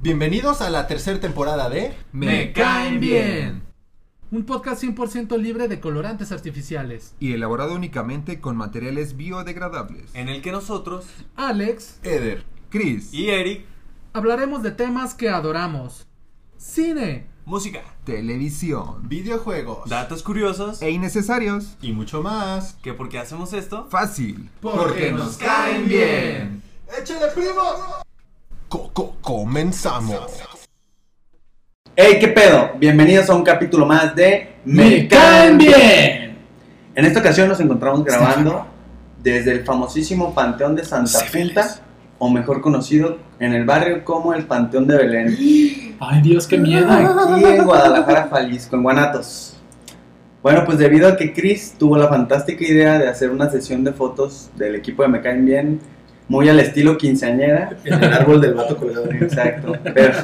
Bienvenidos a la tercera temporada de Me caen bien. Un podcast 100% libre de colorantes artificiales. y elaborado únicamente con materiales biodegradables. en el que nosotros Alex, Eder. Chris, y Eric, hablaremos de temas que adoramos. Cine, música, televisión Videojuegos. datos curiosos e innecesarios. y mucho más. que por qué hacemos esto Fácil. porque nos caen bien. ¡Échale, primo! Coco, comenzamos. Hey, ¿qué pedo? Bienvenidos a un capítulo más de Me caen bien. En esta ocasión nos encontramos grabando desde el famosísimo Panteón de Santa Punta, o mejor conocido en el barrio como el Panteón de Belén, Ay, Dios, qué miedo. aquí en Guadalajara, Jalisco, en Guanatos. Bueno, pues debido a que Chris tuvo la fantástica idea de hacer una sesión de fotos del equipo de Me Caen Bien, muy al estilo quinceañera, En el árbol del vato colgado. Exacto. Pero,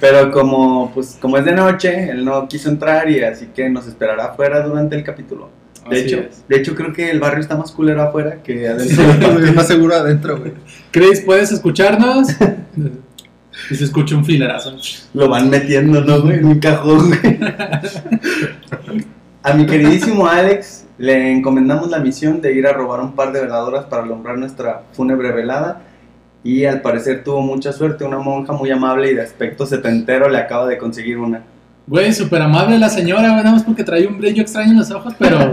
pero como, pues, como es de noche, él no quiso entrar y así que nos esperará afuera durante el capítulo. De Así hecho, es. de hecho creo que el barrio está más culero afuera que adentro. Estoy más seguro adentro, güey. Chris, ¿puedes escucharnos? y se escucha un filerazo. Lo van metiendo, ¿no, güey? En un cajón, güey. A mi queridísimo Alex le encomendamos la misión de ir a robar un par de veladoras para alumbrar nuestra fúnebre velada. Y al parecer tuvo mucha suerte. Una monja muy amable y de aspecto setentero le acaba de conseguir una. Güey, súper amable la señora, güey, nada más porque trae un brillo extraño en los ojos, pero,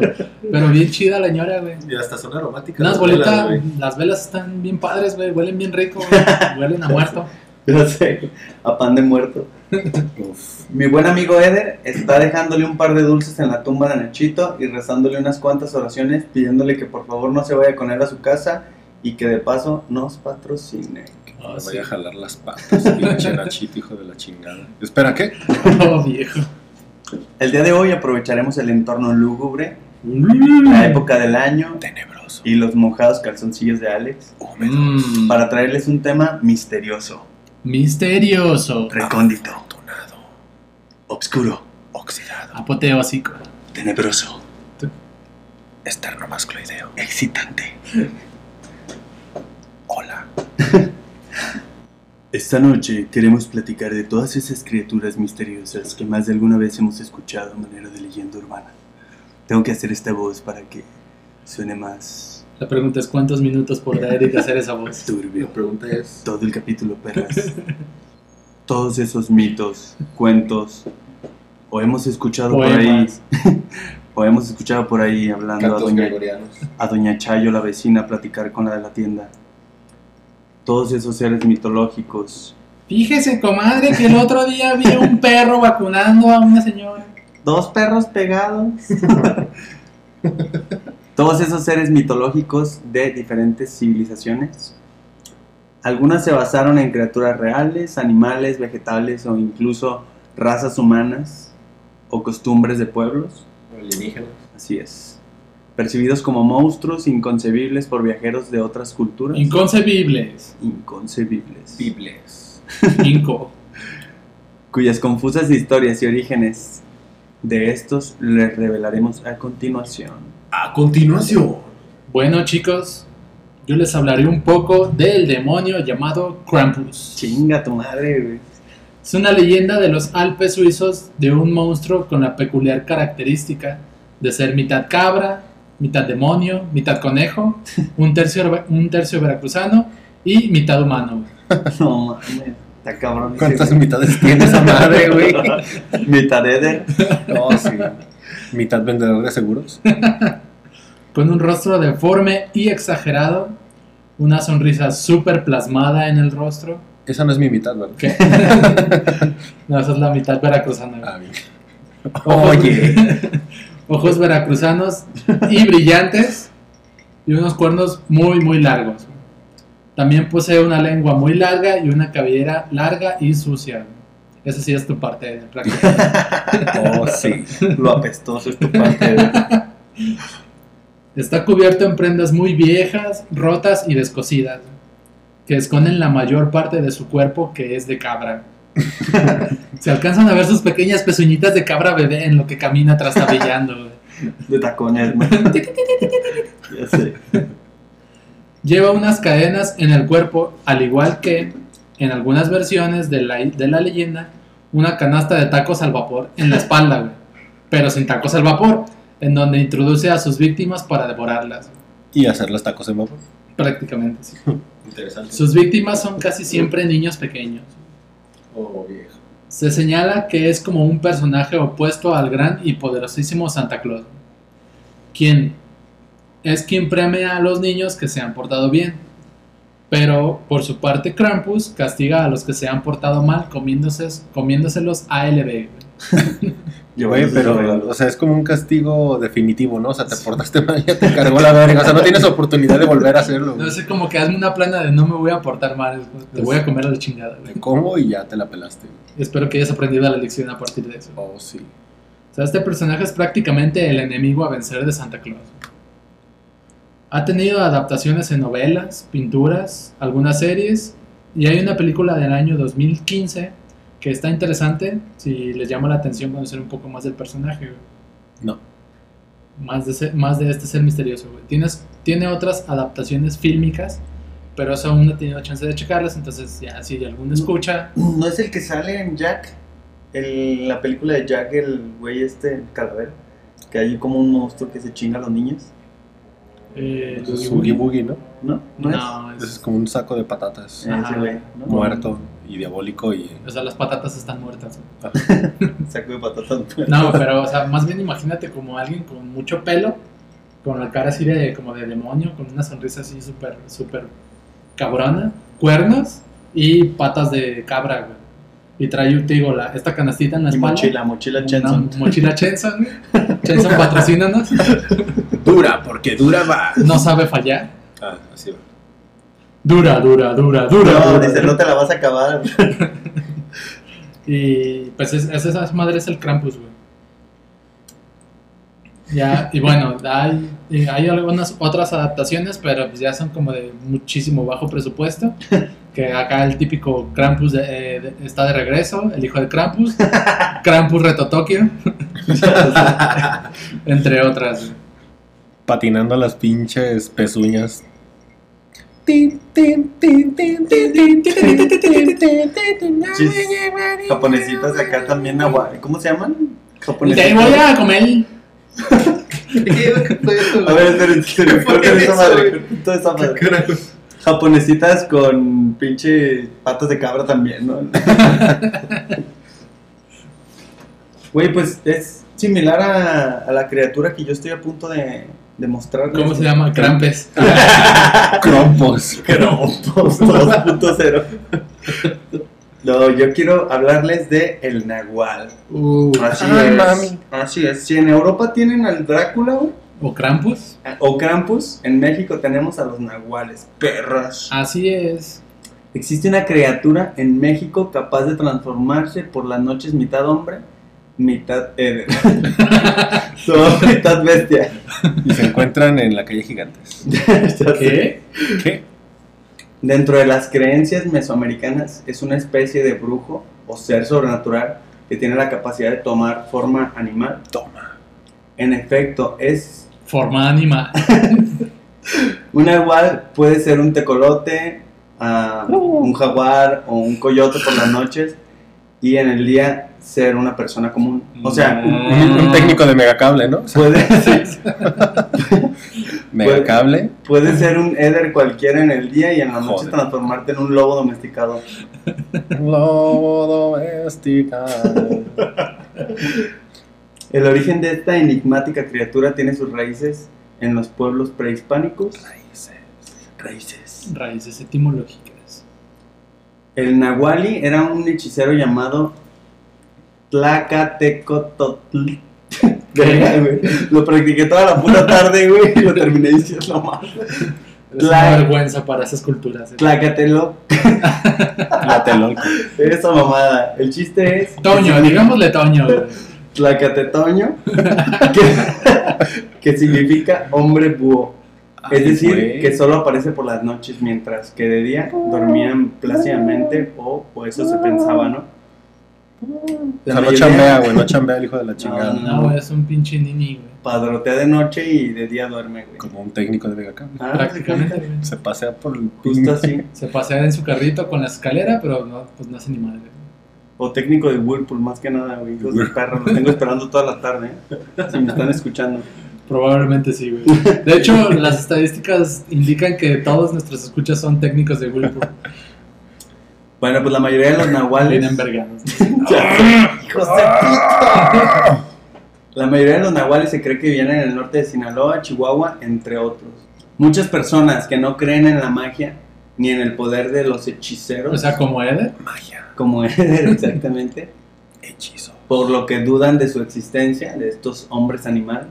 pero bien chida la señora, güey. Y hasta son aromáticas. Unas las bolitas, velas, las velas están bien padres, güey, huelen bien rico, güey, huelen a muerto. No sé, a pan de muerto. Mi buen amigo Eder está dejándole un par de dulces en la tumba de Nachito y rezándole unas cuantas oraciones pidiéndole que por favor no se vaya con él a su casa y que de paso nos patrocine. Oh, Me sí. voy a jalar las patas, pinche Nachito, hijo de la chingada. Espera, ¿qué? Oh, viejo. El día de hoy aprovecharemos el entorno lúgubre, la época del año y los mojados calzoncillos de Alex Mm, para traerles un tema misterioso, misterioso, recóndito, afortunado, obscuro, oxidado, apoteósico. tenebroso, esternomascloideo. excitante. Hola. Esta noche queremos platicar de todas esas criaturas misteriosas que más de alguna vez hemos escuchado a manera de leyenda urbana. Tengo que hacer esta voz para que suene más La pregunta es cuántos minutos podrá Eric hacer esa voz. La turbio. pregunta es: Todo el capítulo, perras. Todos esos mitos, cuentos, o hemos escuchado por ahí, o hemos escuchado por ahí hablando a doña, gregorianos. a doña Chayo, la vecina, a platicar con la de la tienda. Todos esos seres mitológicos, Fíjese, comadre, que el otro día vi a un perro vacunando a una señora. Dos perros pegados. Todos esos seres mitológicos de diferentes civilizaciones. Algunas se basaron en criaturas reales, animales, vegetales o incluso razas humanas o costumbres de pueblos. Alienígenas. Así es. Percibidos como monstruos inconcebibles por viajeros de otras culturas. Inconcebibles. inconcebibles. Bibles. Inco. Cuyas confusas historias y orígenes de estos les revelaremos a continuación. A continuación. Bueno, chicos, yo les hablaré un poco del demonio llamado Krampus. Chinga tu madre, güey. Es una leyenda de los Alpes suizos de un monstruo con la peculiar característica de ser mitad cabra, mitad demonio, mitad conejo, un tercio, un tercio veracruzano y mitad humano. No mames, está cabrón. ¿Cuántas güey. mitades tiene esa madre, güey? Mitad Eder. No, sí. Mitad vendedor de seguros. Con un rostro deforme y exagerado, una sonrisa súper plasmada en el rostro. Esa no es mi mitad, ¿verdad? ¿Qué? no, esa es la mitad veracruzana. Ah, bien. Ojos, ojos veracruzanos y brillantes y unos cuernos muy muy largos. También posee una lengua muy larga y una cabellera larga y sucia. Esa sí es tu parte de práctica. Oh, sí. Lo apestoso es tu parte. Eder. Está cubierto en prendas muy viejas, rotas y descosidas, que esconden la mayor parte de su cuerpo que es de cabra. Se alcanzan a ver sus pequeñas pezuñitas de cabra bebé en lo que camina trastabillando. De tacones, ya sé. Lleva unas cadenas en el cuerpo, al igual que, en algunas versiones de la, de la leyenda, una canasta de tacos al vapor en la espalda, güey. Pero sin tacos al vapor, en donde introduce a sus víctimas para devorarlas, Y hacer los tacos en vapor. prácticamente. sí. Interesante. Sus víctimas son casi siempre niños pequeños. Oh, viejo. Se señala que es como un personaje opuesto al gran y poderosísimo Santa Claus, quien es quien premia a los niños que se han portado bien. Pero por su parte Krampus castiga a los que se han portado mal comiéndose, comiéndoselos ALB. güey. Güey, pero, o sea, es como un castigo definitivo, ¿no? O sea, te portaste mal, ya te cargó la verga. O sea, no tienes oportunidad de volver a hacerlo. No sé, como que hazme una plana de no me voy a portar mal, te voy a comer a la chingada. güey. Te como y ya te la pelaste. güey. Espero que hayas aprendido la lección a partir de eso. Oh, sí. O sea, este personaje es prácticamente el enemigo a vencer de Santa Claus. Ha tenido adaptaciones en novelas, pinturas, algunas series y hay una película del año 2015 que está interesante si les llama la atención conocer un poco más del personaje. güey. No. Más de, ser- más de este ser misterioso. güey. Tienes, tiene otras adaptaciones fílmicas, pero eso aún no he tenido chance de checarlas, entonces ya si alguno escucha... ¿No es el que sale en Jack? El- la película de Jack, el güey este, el calavera. Que hay como un monstruo que se chinga a los niños. eh, es Oogie Boogie, ¿no? ¿No? ¿No, es es- como un saco de patatas. es? Ajá. Ese güey, ¿no? Muerto y diabólico y... o sea, las patatas están muertas. güey. Saco de patatas. No, pero, o sea, más bien imagínate como alguien con mucho pelo, con la cara así de como de demonio, con una sonrisa así súper, súper cabrona, cuernos y patas de cabra, güey. Y trae, te digo, la, esta canastita en la Y espalda. mochila, mochila Chenson. mochila Chenson, güey. Chenson patrocínanos. Dura, porque dura va. No sabe fallar. Ah, así va. Dura, dura, dura, dura. No, dura. dice, no te la vas a acabar. Y pues es, es esa madre es el Krampus, güey. Ya, y bueno, hay, y hay algunas otras adaptaciones, pero pues ya son como de muchísimo bajo presupuesto. Que acá el típico Krampus de- eh, de- está de regreso, el hijo de Krampus, Krampus Reto Tokio, entre otras. Patinando las pinches pezuñas. Japonesitas de acá también, agua. ¿Cómo se llaman? Te Japonesitas. voy a comer. A ver, esperen, esperen, corten esa madre, toda esa madre. Japonesitas con pinche patas de cabra también, ¿no? Güey, pues es similar a, a la criatura que yo estoy a punto de, ¿Cómo se llama? Krampus. Crompos. Crompos 2.0. No, yo quiero hablarles de el Nahual. Uh, Así Ay, es. mami. Así es. Si en Europa tienen al Drácula, güey, ¿O Krampus? o Krampus, en México tenemos a los Nahuales. Perras. Así es. Existe una criatura en México capaz de transformarse por las noches mitad hombre, mitad Eder. Son mitad bestia. Y se encuentran en la calle Gigantes. ¿Qué? ¿Qué? Dentro de las creencias mesoamericanas es una especie de brujo o ser sobrenatural que tiene la capacidad de tomar forma animal. Toma. En efecto, es Forma animal. una igual puede ser un tecolote, ah, un jaguar o un coyote por las noches y en el día ser una persona común. O sea, Un, un técnico de megacable, ¿no? Puede, megacable. puede ser un Eder cualquiera en el día y en la noche Joder. transformarte en un lobo domesticado. Lobo domesticado. El origen de esta enigmática criatura tiene sus raíces en los pueblos prehispánicos. Raíces. Raíces etimológicas. El Nahuali era un hechicero llamado Tlacatecototl. Verga, güey. Lo practiqué toda la puta tarde, güey, y lo terminé diciendo mal. Es una vergüenza para esas culturas. ¿eh? Tlacatelo, Tlatelolco. esa mamada. El chiste es. Toño, digámosle Toño. Tlacatetoño, que, que significa hombre búho. Es Ay, decir, güey. que solo aparece por las noches, mientras que de día dormían plácidamente, o, o eso se pensaba, ¿no? O sea, no chambea, güey, no chambea el hijo de la chingada. no, No, güey, es un pinche nini, güey. Padrotea de noche y de día duerme, güey. Como un técnico de Megacable. Ah, Prácticamente, güey. Se pasea por el Justo así. Se pasea en su carrito con la escalera, pero no, pues no hace ni madre. O técnico de Whirlpool, más que nada, güey. Hijos de perro, los tengo esperando toda la tarde. ¿eh? Si me están escuchando. Probablemente sí, güey. De hecho, las estadísticas indican que todos nuestros escuchas son técnicos de Whirlpool. Bueno, pues la mayoría de los nahuales. Vienen vergados. ¡Hijos de puta! La mayoría de los nahuales se cree que viven en el norte de Sinaloa, Chihuahua, entre otros. Muchas personas que no creen en la magia ni en el poder de los hechiceros, O sea, como Eder. como Eder exactamente, hechizo. por lo que dudan de su existencia, de estos hombres animal.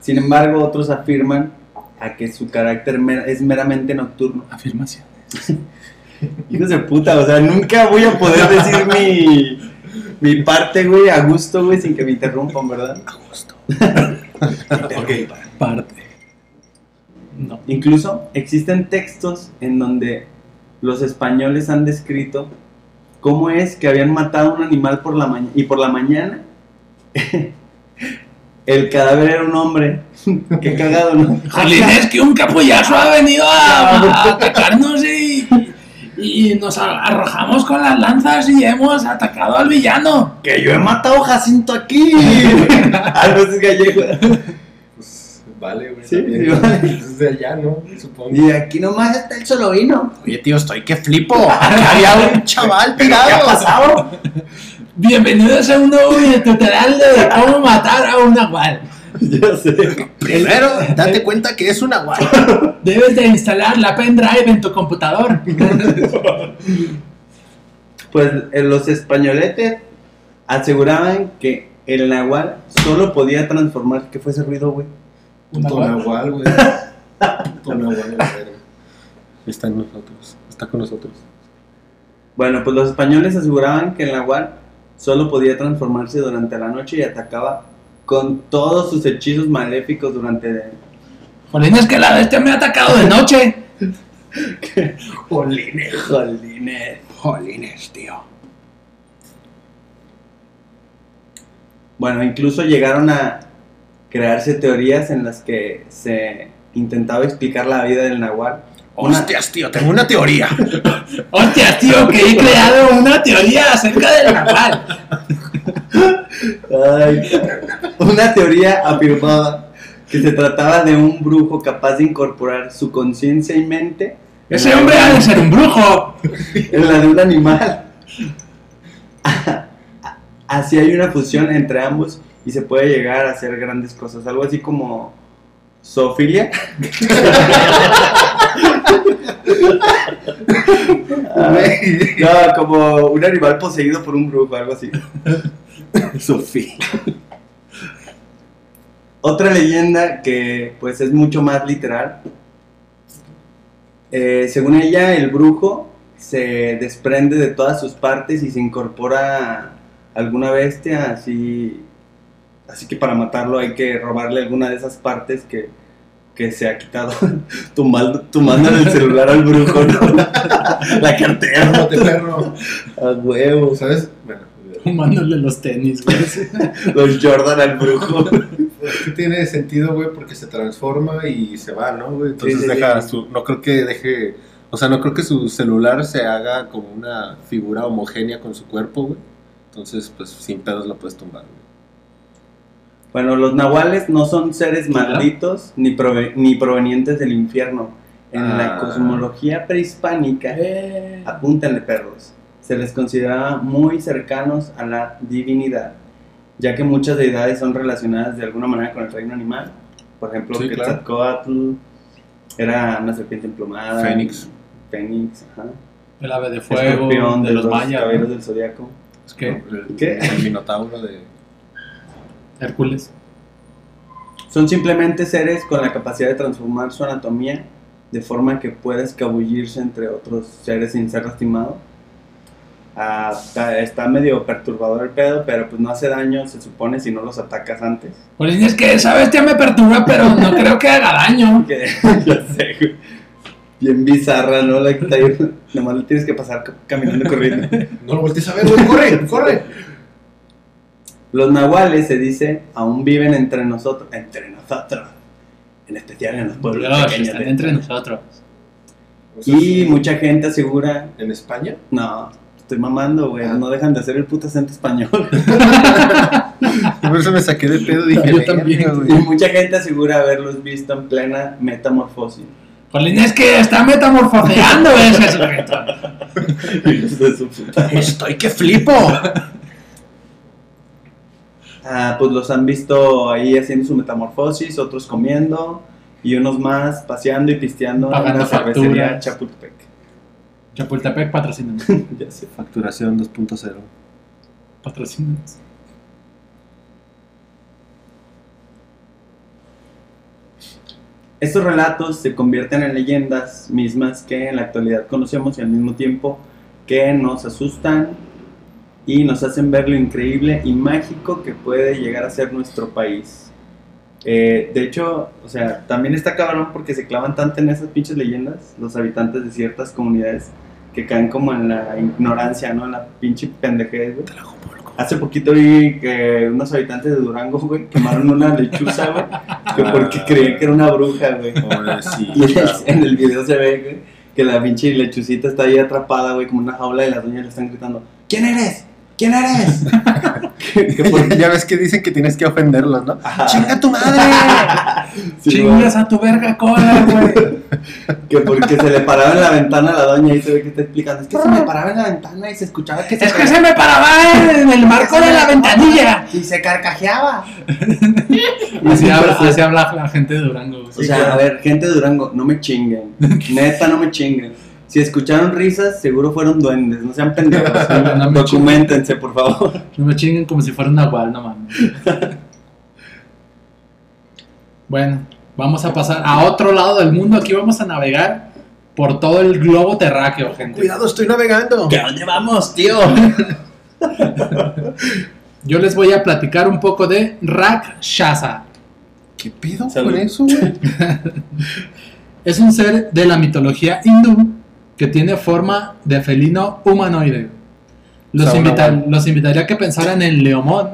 Sin embargo, otros afirman a que su carácter mer- es meramente nocturno. Afirmación. Hijos de puta, o sea, nunca voy a poder decir mi, mi parte, güey, a gusto, güey, sin que me interrumpan, ¿verdad? A gusto. Ok. Parte. No. Incluso existen textos en donde los españoles han descrito cómo es que habían matado a un animal por la mañana y por la mañana el cadáver era un hombre. Qué cagado, ¿no? Jolín, es que un capullazo ha venido a, a atacarnos y, nos a- arrojamos con las lanzas y hemos atacado al villano. Que yo he matado a Jacinto aquí. ah, no es gallego. Pues vale, güey. Sí, también. sí, vale. Es de allá, ¿no? Supongo. Y aquí nomás está el solo vino. Oye, tío, estoy que flipo. Acá había un chaval ¿Qué ha tirado. pasado? Bienvenidos a un nuevo tutorial de cómo matar a un nahual. ya sé. Primero, date cuenta que es una guay. Debes de instalar la pendrive en tu computador. Pues eh, los españoletes aseguraban que el nahual solo podía transformar. ¿Qué fue ese ruido, güey? Puto Nahual. güey. Puto nahual. Está en nosotros. Está con nosotros. Bueno, pues los españoles aseguraban que el nahual solo podía transformarse durante la noche y atacaba con todos sus hechizos maléficos durante... Jolín, es que la bestia me ha atacado de noche. Jolines, jolines. Jolines, tío. Bueno, incluso llegaron a crearse teorías en las que se intentaba explicar la vida del nahual. Hostias, tío, tengo una teoría. Hostia, tío, que he creado una teoría acerca del nahual. Ay, una teoría afirmaba que se trataba de un brujo capaz de incorporar su conciencia y mente Ese hombre ha de ser un brujo. en la de un animal. Así hay una fusión entre ambos y se puede llegar a hacer grandes cosas. Algo así como zoofilia. No, como un animal poseído por un brujo, algo así. Sofía. Otra leyenda que pues es mucho más literal. Eh, según ella, el brujo se desprende de todas sus partes y se incorpora a alguna bestia, así, así que para matarlo hay que robarle alguna de esas partes que, que se ha quitado, tumbando, tumbando en el celular al brujo, ¿no? la cartera, Cálmate, perro. a huevo, ¿Sabes? Bueno, los tenis, güey. los Jordan al brujo. pues tiene sentido, güey, porque se transforma y se va, ¿no, güey? Entonces Sí, sí, deja sí. su. No creo que deje. O sea, no creo que su celular se haga como una figura homogénea con su cuerpo, güey. Entonces, pues sin pedos la puedes tumbar, güey. Bueno, los nahuales no son seres Claro. malditos ni, prove- ni provenientes del infierno. En la Ah. cosmología prehispánica, Eh, apúntenle perros, se les consideraba muy cercanos a la divinidad, ya que muchas deidades son relacionadas de alguna manera con el reino animal. Por ejemplo, Sí, claro. Quetzalcóatl era una serpiente emplumada. Fénix. Fénix, ajá. el ave de fuego, Escorpión de los mayas. caballeros ¿no? del zodiaco. Es que El, ¿Qué? el minotauro de. Hércules. Son simplemente seres con la capacidad de transformar su anatomía de forma que pueda escabullirse entre otros seres sin ser lastimado. Ah, está, está medio perturbador el pedo, pero pues no hace daño, se supone, si no los atacas antes. Jolín, es que esa bestia me perturba, pero no creo que haga daño. Que, ya sé. Bien bizarra, ¿no? La que está ahí, nomás le tienes que pasar ca- caminando corriendo. No lo voltees a ver, güey, corre, corre. Los nahuales, se dice, aún viven entre nosotros, entre nosotros, en especial en los pueblos Dios, pequeños están de- entre nosotros. O sea, Y mucha gente asegura, ¿En España? no, estoy mamando, güey, Ah. no dejan de hacer el puto acento español. Por eso me saqué de pedo, dije, Yo "Verga, también. y güey". mucha gente asegura haberlos visto en plena metamorfosis. Jolín, es que está metamorfoseando ese sujeto. Estoy que flipo. Ah, pues los han visto ahí haciendo su metamorfosis, otros comiendo y unos más paseando y pisteando Pagando en la cervecería facturas. Chapultepec. Chapultepec patrocina. Ya sé. Facturación 2.0. Patrocina. Estos relatos se convierten en leyendas mismas que en la actualidad conocemos y al mismo tiempo que nos asustan y nos hacen ver lo increíble y mágico que puede llegar a ser nuestro país. Eh, de hecho, o sea, también está cabrón porque se clavan tanto en esas pinches leyendas los habitantes de ciertas comunidades que caen como en la ignorancia, ¿no? En la pinche pendejez, güey. Hace poquito vi que unos habitantes de Durango, güey, quemaron una lechuza, güey, que porque creían que era una bruja, güey. Y en el video se ve, güey, que la pinche lechucita está ahí atrapada, güey, como una jaula y las doñas le están gritando, ¿quién eres? ¿Quién eres? ya ves que dicen que tienes que ofenderlos, ¿no? Ajá. ¡Chinga tu madre! Sí, Chingas a tu verga cola, güey. que porque se le paraba en la ventana a la doña y se ve que está explicando, es que se me paraba en la ventana y se escuchaba que se, Es que se me paraba en el marco de la ventanilla. y se carcajeaba. Así habla, así habla la gente de Durango. güey. O sea, a ver, gente de Durango, no me chinguen. Neta, no me chinguen. Si escucharon risas, seguro fueron duendes. No sean pendejos. No Documentense, por favor. No me chinguen como si fuera un nahual, no mames. Bueno, vamos a pasar a otro lado del mundo. Aquí vamos a navegar por todo el globo terráqueo, gente. Cuidado, estoy navegando. ¿A dónde vamos, tío? Yo les voy a platicar un poco de Rakshasa. ¿Qué pido Salud. con eso, güey? Es un ser de la mitología hindú que tiene forma de felino humanoide. Los, invita- invitaría a que pensaran en Leomón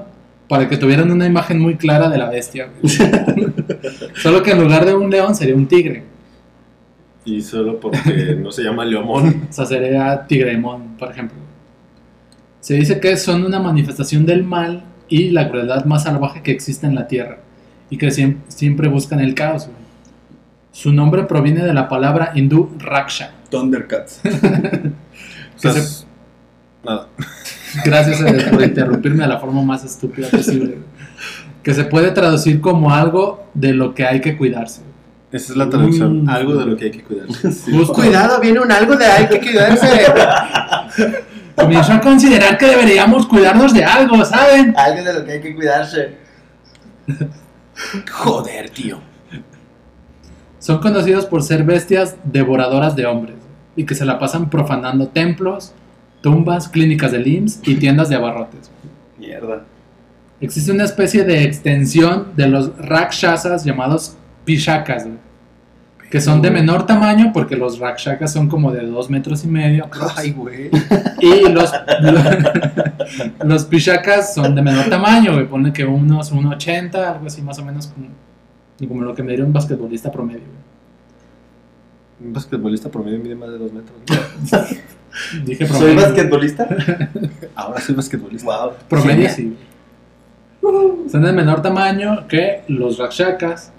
para que tuvieran una imagen muy clara de la bestia. Solo que en lugar de un león sería un tigre. Y solo porque no se llama Leomón. O sea, sería Tigremón, por ejemplo. Se dice que son una manifestación del mal y la crueldad más salvaje que existe en la Tierra y que siem- siempre buscan el caos. Su nombre proviene de la palabra hindú Raksha. Thundercats. O sea, se- es- Nada. Gracias Eder, por interrumpirme de la forma más estúpida posible. Que se puede traducir como algo de lo que hay que cuidarse. Esa es la traducción. Mm. Algo de lo que hay que cuidar. Justo. Cuidado, viene un algo de hay que cuidarse. Comienzo a considerar que deberíamos cuidarnos de algo, ¿saben? Algo de lo que hay que cuidarse. Joder, tío. Son conocidos por ser bestias devoradoras de hombres y que se la pasan profanando templos, tumbas, clínicas de IMSS y tiendas de abarrotes. Mierda. Existe una especie de extensión de los rakshasas llamados pishakas, güey, que son de menor tamaño porque los rakshasas son como de dos metros y medio Ay, güey. y los, los pishakas son de menor tamaño, güey, pone que unos 1,80, algo así más o menos como, como lo que me diría un basquetbolista promedio. güey. Un basquetbolista promedio mide más de dos metros. ¿no? Dije ¿Soy basquetbolista? Ahora soy basquetbolista. Wow. Promedio sí. Son de menor tamaño que los rakshakas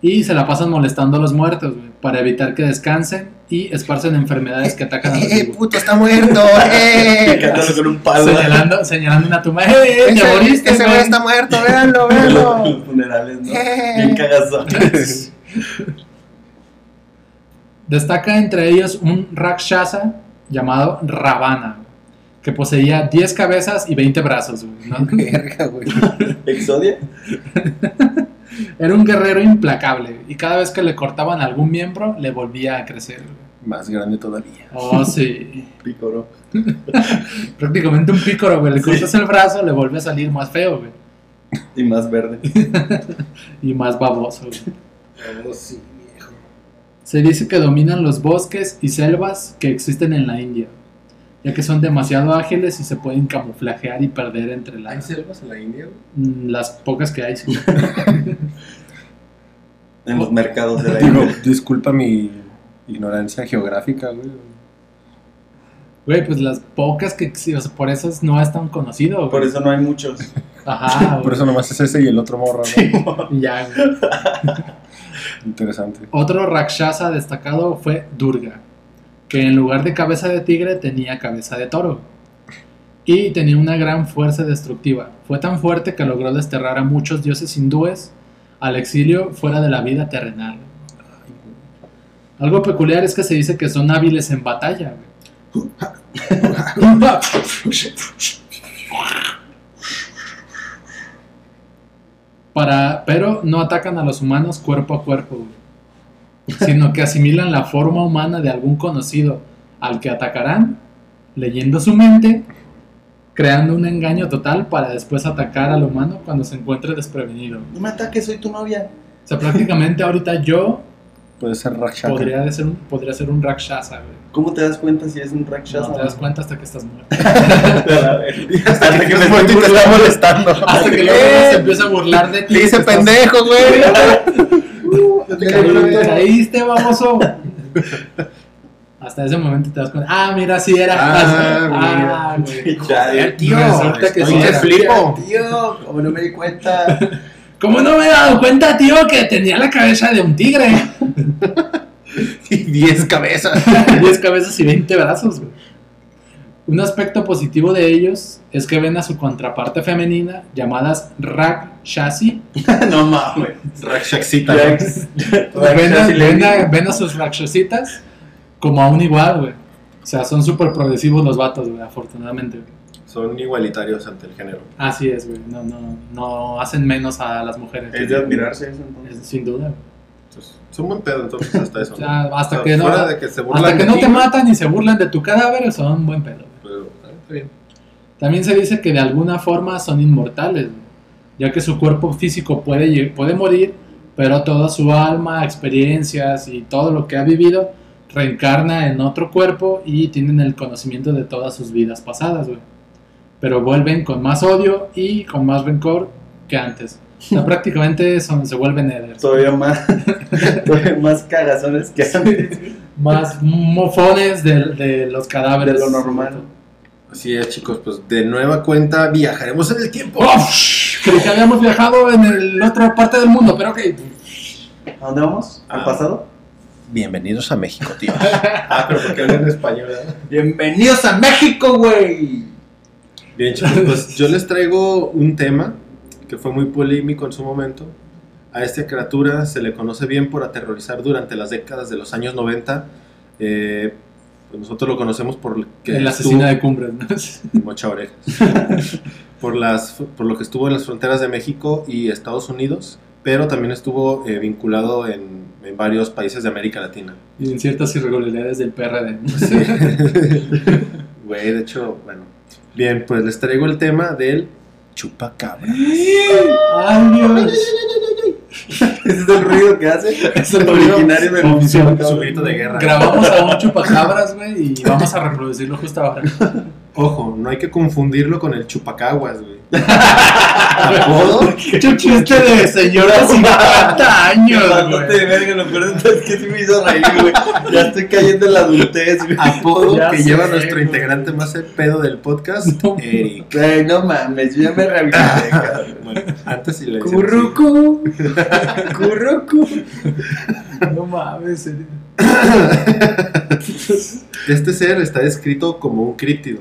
y se la pasan molestando a los muertos güey, para evitar que descansen y esparcen enfermedades que atacan a los ¡Eh, puto, está muerto! ¡Eh! Con un palo. Señalando, señalando una tumba. ¡Eh, te Ese, moriste, ese güey está muerto, véanlo, véanlo. los funerales, ¿no? Eh. Bien cagazones. Destaca entre ellos un rakshasa llamado Ravana, que poseía 10 cabezas y 20 brazos. güey, ¿no? Verga, güey. ¿Exodia? Era un guerrero implacable y cada vez que le cortaban algún miembro le volvía a crecer. güey. Más grande todavía. Oh, sí. Pícoro. Prácticamente un pícoro, güey. Le cortas el brazo, le vuelve a salir más feo, güey. Y más verde. Y más baboso, güey. Oh, sí. Se dice que dominan los bosques y selvas que existen en la India. ya que son demasiado ágiles y se pueden camuflajear y perder entre ¿Hay las, selvas en la India, mm, las pocas que hay. sí. En los mercados de la Digo, India. disculpa mi ignorancia geográfica, güey. Güey, pues las pocas que existen, o sea, por eso es- no es tan conocido. güey. Por eso no hay muchos. Ajá, Por eso nomás es ese y el otro morro, ¿no? Ya, güey. Interesante. Otro Rakshasa destacado fue Durga, que en lugar de cabeza de tigre tenía cabeza de toro. Y tenía una gran fuerza destructiva. Fue tan fuerte que logró desterrar a muchos dioses hindúes al exilio fuera de la vida terrenal. Algo peculiar es que se dice que son hábiles en batalla. Para, pero no atacan a los humanos cuerpo a cuerpo, güey. sino que asimilan la forma humana de algún conocido al que atacarán, leyendo su mente, creando un engaño total para después atacar al humano cuando se encuentre desprevenido. No me ataques, soy tu novia. O sea, prácticamente ahorita yo Puede ser Rakshaka. podría ser un, podría ser un Rakshasa, güey. ¿Cómo te das cuenta si es un Rakshasa? No te das cuenta hasta que estás muerto. Hasta que me muerto y te está molestando. Hasta que luego uno se empieza a burlar de ti. Le dice que estás- pendejo, güey. Caí- Caíste, baboso. Hasta ese momento te das cuenta. Ah, mira, sí era. Ah, Ah, güey. Ya, tío. Resulta que sí que flipo. Tío, como no me di cuenta. ¿Cómo no me he dado cuenta, tío, que tenía la cabeza de un tigre? Y 10 cabezas. 10 cabezas y 20 brazos, güey. Un aspecto positivo de ellos es que ven a su contraparte femenina, llamadas Rakshasi. no mames. Rakshakcita. Ya- Ven a, ven a- ven a sus Rakshasitas como a un igual, güey. O sea, son súper progresivos los vatos, güey, afortunadamente. güey. Son igualitarios ante el género. Así es, güey. No, no, no hacen menos a las mujeres. Es de admirarse eso entonces. Es- sin duda. güey. Entonces, son buen pedo entonces hasta eso. Sea, hasta O sea, que no, fuera de que se hasta que de no ti, te matan y se burlan de tu cadáver, son buen pedo. pero, está bien. También se dice que de alguna forma son inmortales, güey, ya que su cuerpo físico puede, puede morir, pero toda su alma, experiencias y todo lo que ha vivido reencarna en otro cuerpo y tienen el conocimiento de todas sus vidas pasadas, güey. Pero vuelven con más odio y con más rencor que antes. O sea, prácticamente son, se vuelven Ethers. Todavía más, todavía más cagazones que antes. Más mofones de, de los cadáveres. De lo normal. Así es, chicos, pues de nueva cuenta viajaremos en el tiempo. ¡Oh! Creí que habíamos viajado en el otra parte del mundo, pero ok. ¿A dónde vamos? ¿Al Ah. pasado? Bienvenidos a México, tío. ah, pero porque hablan español, ¿verdad? ¡Bienvenidos a México, güey! Bien, chicos, pues yo les traigo un tema que fue muy polémico en su momento. A esta criatura se le conoce bien por aterrorizar durante las décadas de los años 90. Eh, pues nosotros lo conocemos por que el asesino de cumbres, ¿no? Mocha orejas. por, las, por lo que estuvo en las fronteras de México y Estados Unidos, pero también estuvo eh, vinculado en, en varios países de América Latina. Y en ciertas irregularidades del PRD. Sí. Güey, de hecho, bueno. Bien, pues les traigo el tema del chupacabra. ¡Ay, Dios! Ese es el ruido que hace. Es el originario del oficial. Su grito de guerra. Grabamos a un chupacabras, güey, y vamos a reproducirlo justo ahora. Ojo, no hay que confundirlo con el chupacaguas, güey. ¿Apodo? ¡Qué chiste de señora de 50 años, Bastante de güey! verga, lo peor es que sí me hizo reír, güey. Ya estoy cayendo en la adultez, güey. Apodo Ya que sé, lleva nuestro güey. integrante más el pedo del podcast, No. Eric. Güey, no mames, yo ya me rehabilité, cabrón. Bueno, antes sí le decíamos Currucu. Currucu. No mames. así. Este ser está descrito como un críptido.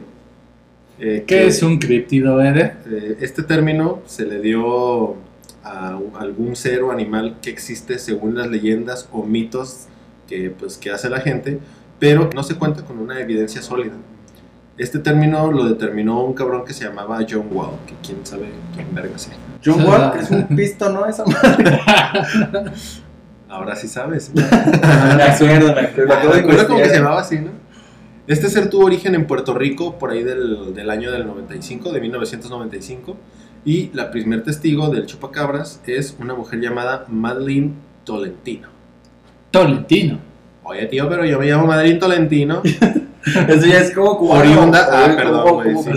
Eh, ¿Qué que, es un criptido, Eder? eh, este término se le dio a algún ser o animal que existe según las leyendas o mitos que, pues, que hace la gente, pero no se cuenta con una evidencia sólida. Este término lo determinó un cabrón que se llamaba John Wall, que quién sabe quién verga sea. John Wall es un pisto, ¿no? Esa madre. Ahora sí sabes. Me acuerdo, me acuerdo. Acabo de Recuerda como que se llamaba así, ¿no? Este ser tuvo origen en Puerto Rico por ahí del, del año del 95, de 1995. Y la primer testigo del chupacabras es una mujer llamada Madeline Tolentino. Tolentino. Oye, tío, pero yo me llamo Madeline Tolentino. Eso ya es como cubano. Oriunda- ah, perdón, güey, sí.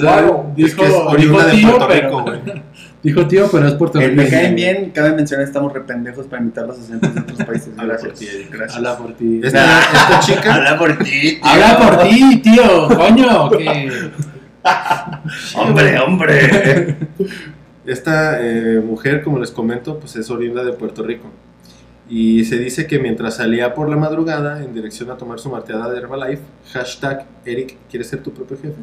Es que es oriunda de Puerto Rico, güey. Dijo tío, pero es Puerto Eh, me caen bien, cabe mencionar, estamos rependejos para imitar los acentos de otros países. Habla por Gracias. ti. Gracias. Habla por ti. Esta, esta chica, Habla por ti, tío. Habla por ti, tío, coño, que Hombre, hombre. esta eh, mujer, como les comento, pues es oriunda de Puerto Rico. Y se dice que mientras salía por la madrugada en dirección a tomar su marteada de Herbalife, hashtag Eric, ¿quieres ser tu propio jefe?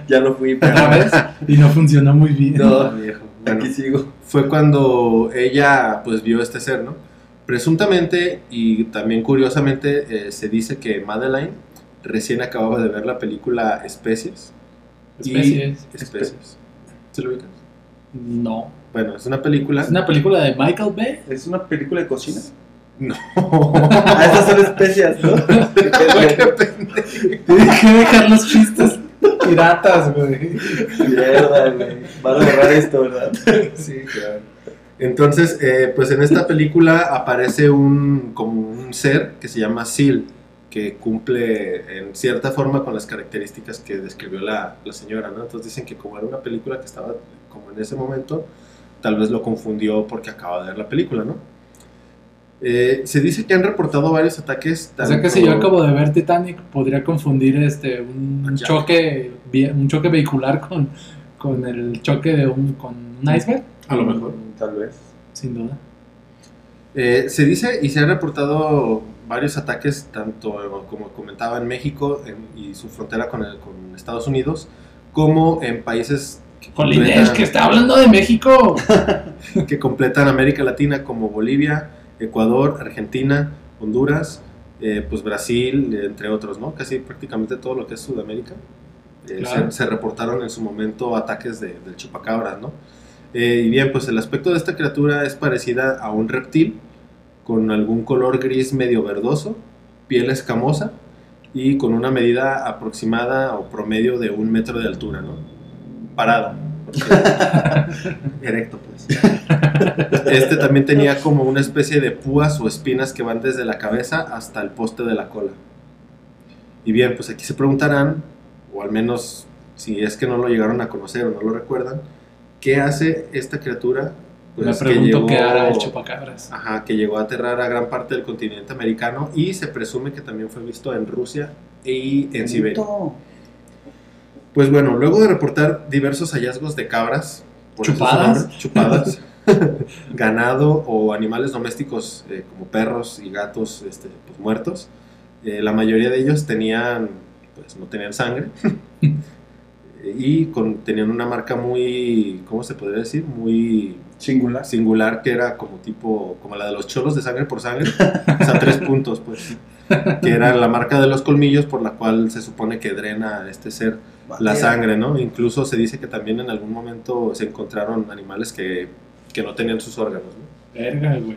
ya lo fui, pero. otra vez y no funcionó muy bien. No, Viejo. Bueno, aquí sigo. fue cuando ella pues vio este ser, ¿no? Presuntamente y también curiosamente eh, se dice que Madeline recién acababa de ver la película Especies. y- Especies. Especies. ¿Se lo ubicas? No. Bueno, es una película. ¿Es una película de Michael Bay? ¿Es una película de cocina? No. Ah, estas son especias, ¿no? Tienes que dejar los chistes piratas, güey. Mierda, güey. Van a borrar esto, ¿verdad? Sí, claro. Entonces, eh, pues en esta película aparece un como un ser que se llama Seal, que cumple en cierta forma con las características que describió la, la señora, ¿no? Entonces dicen que como era una película que estaba como en ese momento, tal vez lo confundió porque acaba de ver la película, ¿no? Eh, se dice que han reportado varios ataques. O sea que si yo acabo de ver Titanic, podría confundir este un Jack. choque un choque vehicular con, con el choque de un con un iceberg, A lo mejor. Tal vez. sin duda. Eh, se dice y se han reportado varios ataques, tanto como comentaba en México en- y su frontera con, el- con Estados Unidos, como en países completan- que está hablando de México. que completan América Latina como Bolivia, Ecuador, Argentina, Honduras, eh, pues Brasil, entre otros, ¿no? Casi prácticamente todo lo que es Sudamérica. Eh, Claro. se, se reportaron en su momento ataques de, del chupacabras, ¿no? Eh, y bien, pues el aspecto de esta criatura es parecida a un reptil, con algún color gris medio verdoso, piel escamosa y con una medida aproximada o promedio de un metro de altura, ¿no? Parado. Erecto, pues. Este también tenía como una especie de púas o espinas que van desde la cabeza hasta el poste de la cola. Y bien, pues aquí se preguntarán, o al menos si es que no lo llegaron a conocer o no lo recuerdan, ¿qué hace esta criatura? Me Pues, que pregunto llegó- qué hará el chupacabras. Ajá, que llegó a aterrar a gran parte del continente americano y se presume que también fue visto en Rusia y en Siberia. Pues bueno, luego de reportar diversos hallazgos de cabras, por ¿Chupadas? nombre, chupadas, ganado o animales domésticos eh, como perros y gatos este, pues, muertos, eh, la mayoría de ellos tenían, pues no tenían sangre y con, tenían una marca muy, ¿cómo se podría decir? Muy Singular. singular que era como tipo, como la de los cholos de sangre por sangre, o sea, tres puntos, pues, que era la marca de los colmillos por la cual se supone que drena este ser la sangre, ¿no? Incluso se dice que también en algún momento se encontraron animales que, que no tenían sus órganos, ¿no? Verga, güey.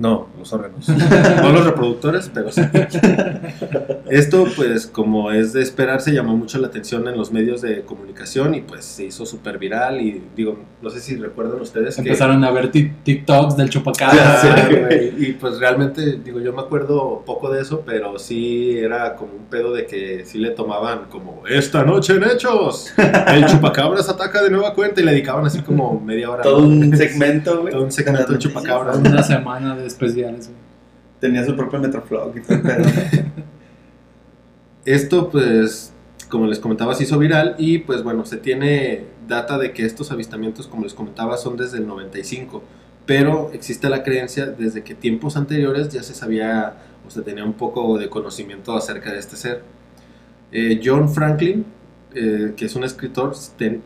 No, los órganos. no los reproductores, pero sí. Esto, pues, como es de esperarse, llamó mucho la atención en los medios de comunicación y pues se hizo súper viral y digo, no sé si recuerdan ustedes que... Empezaron a ver ti- TikToks del chupacabras. güey, Y pues realmente, digo, yo me acuerdo poco de eso, pero sí era como un pedo de que sí le tomaban como, esta noche en Hechos, el chupacabras ataca de nueva cuenta y le dedicaban así como media hora. Todo un segmento, güey. Todo un segmento de chupacabras. Una semana de especiales, güey. Tenía su propio Metroflog y todo el pedo. Esto, pues, como les comentaba, se hizo viral y, pues, bueno, se tiene data de que estos avistamientos, como les comentaba, son desde el 95, pero existe la creencia desde que tiempos anteriores ya se sabía o se tenía un poco de conocimiento acerca de este ser. Eh, John Franklin, eh, que es un escritor,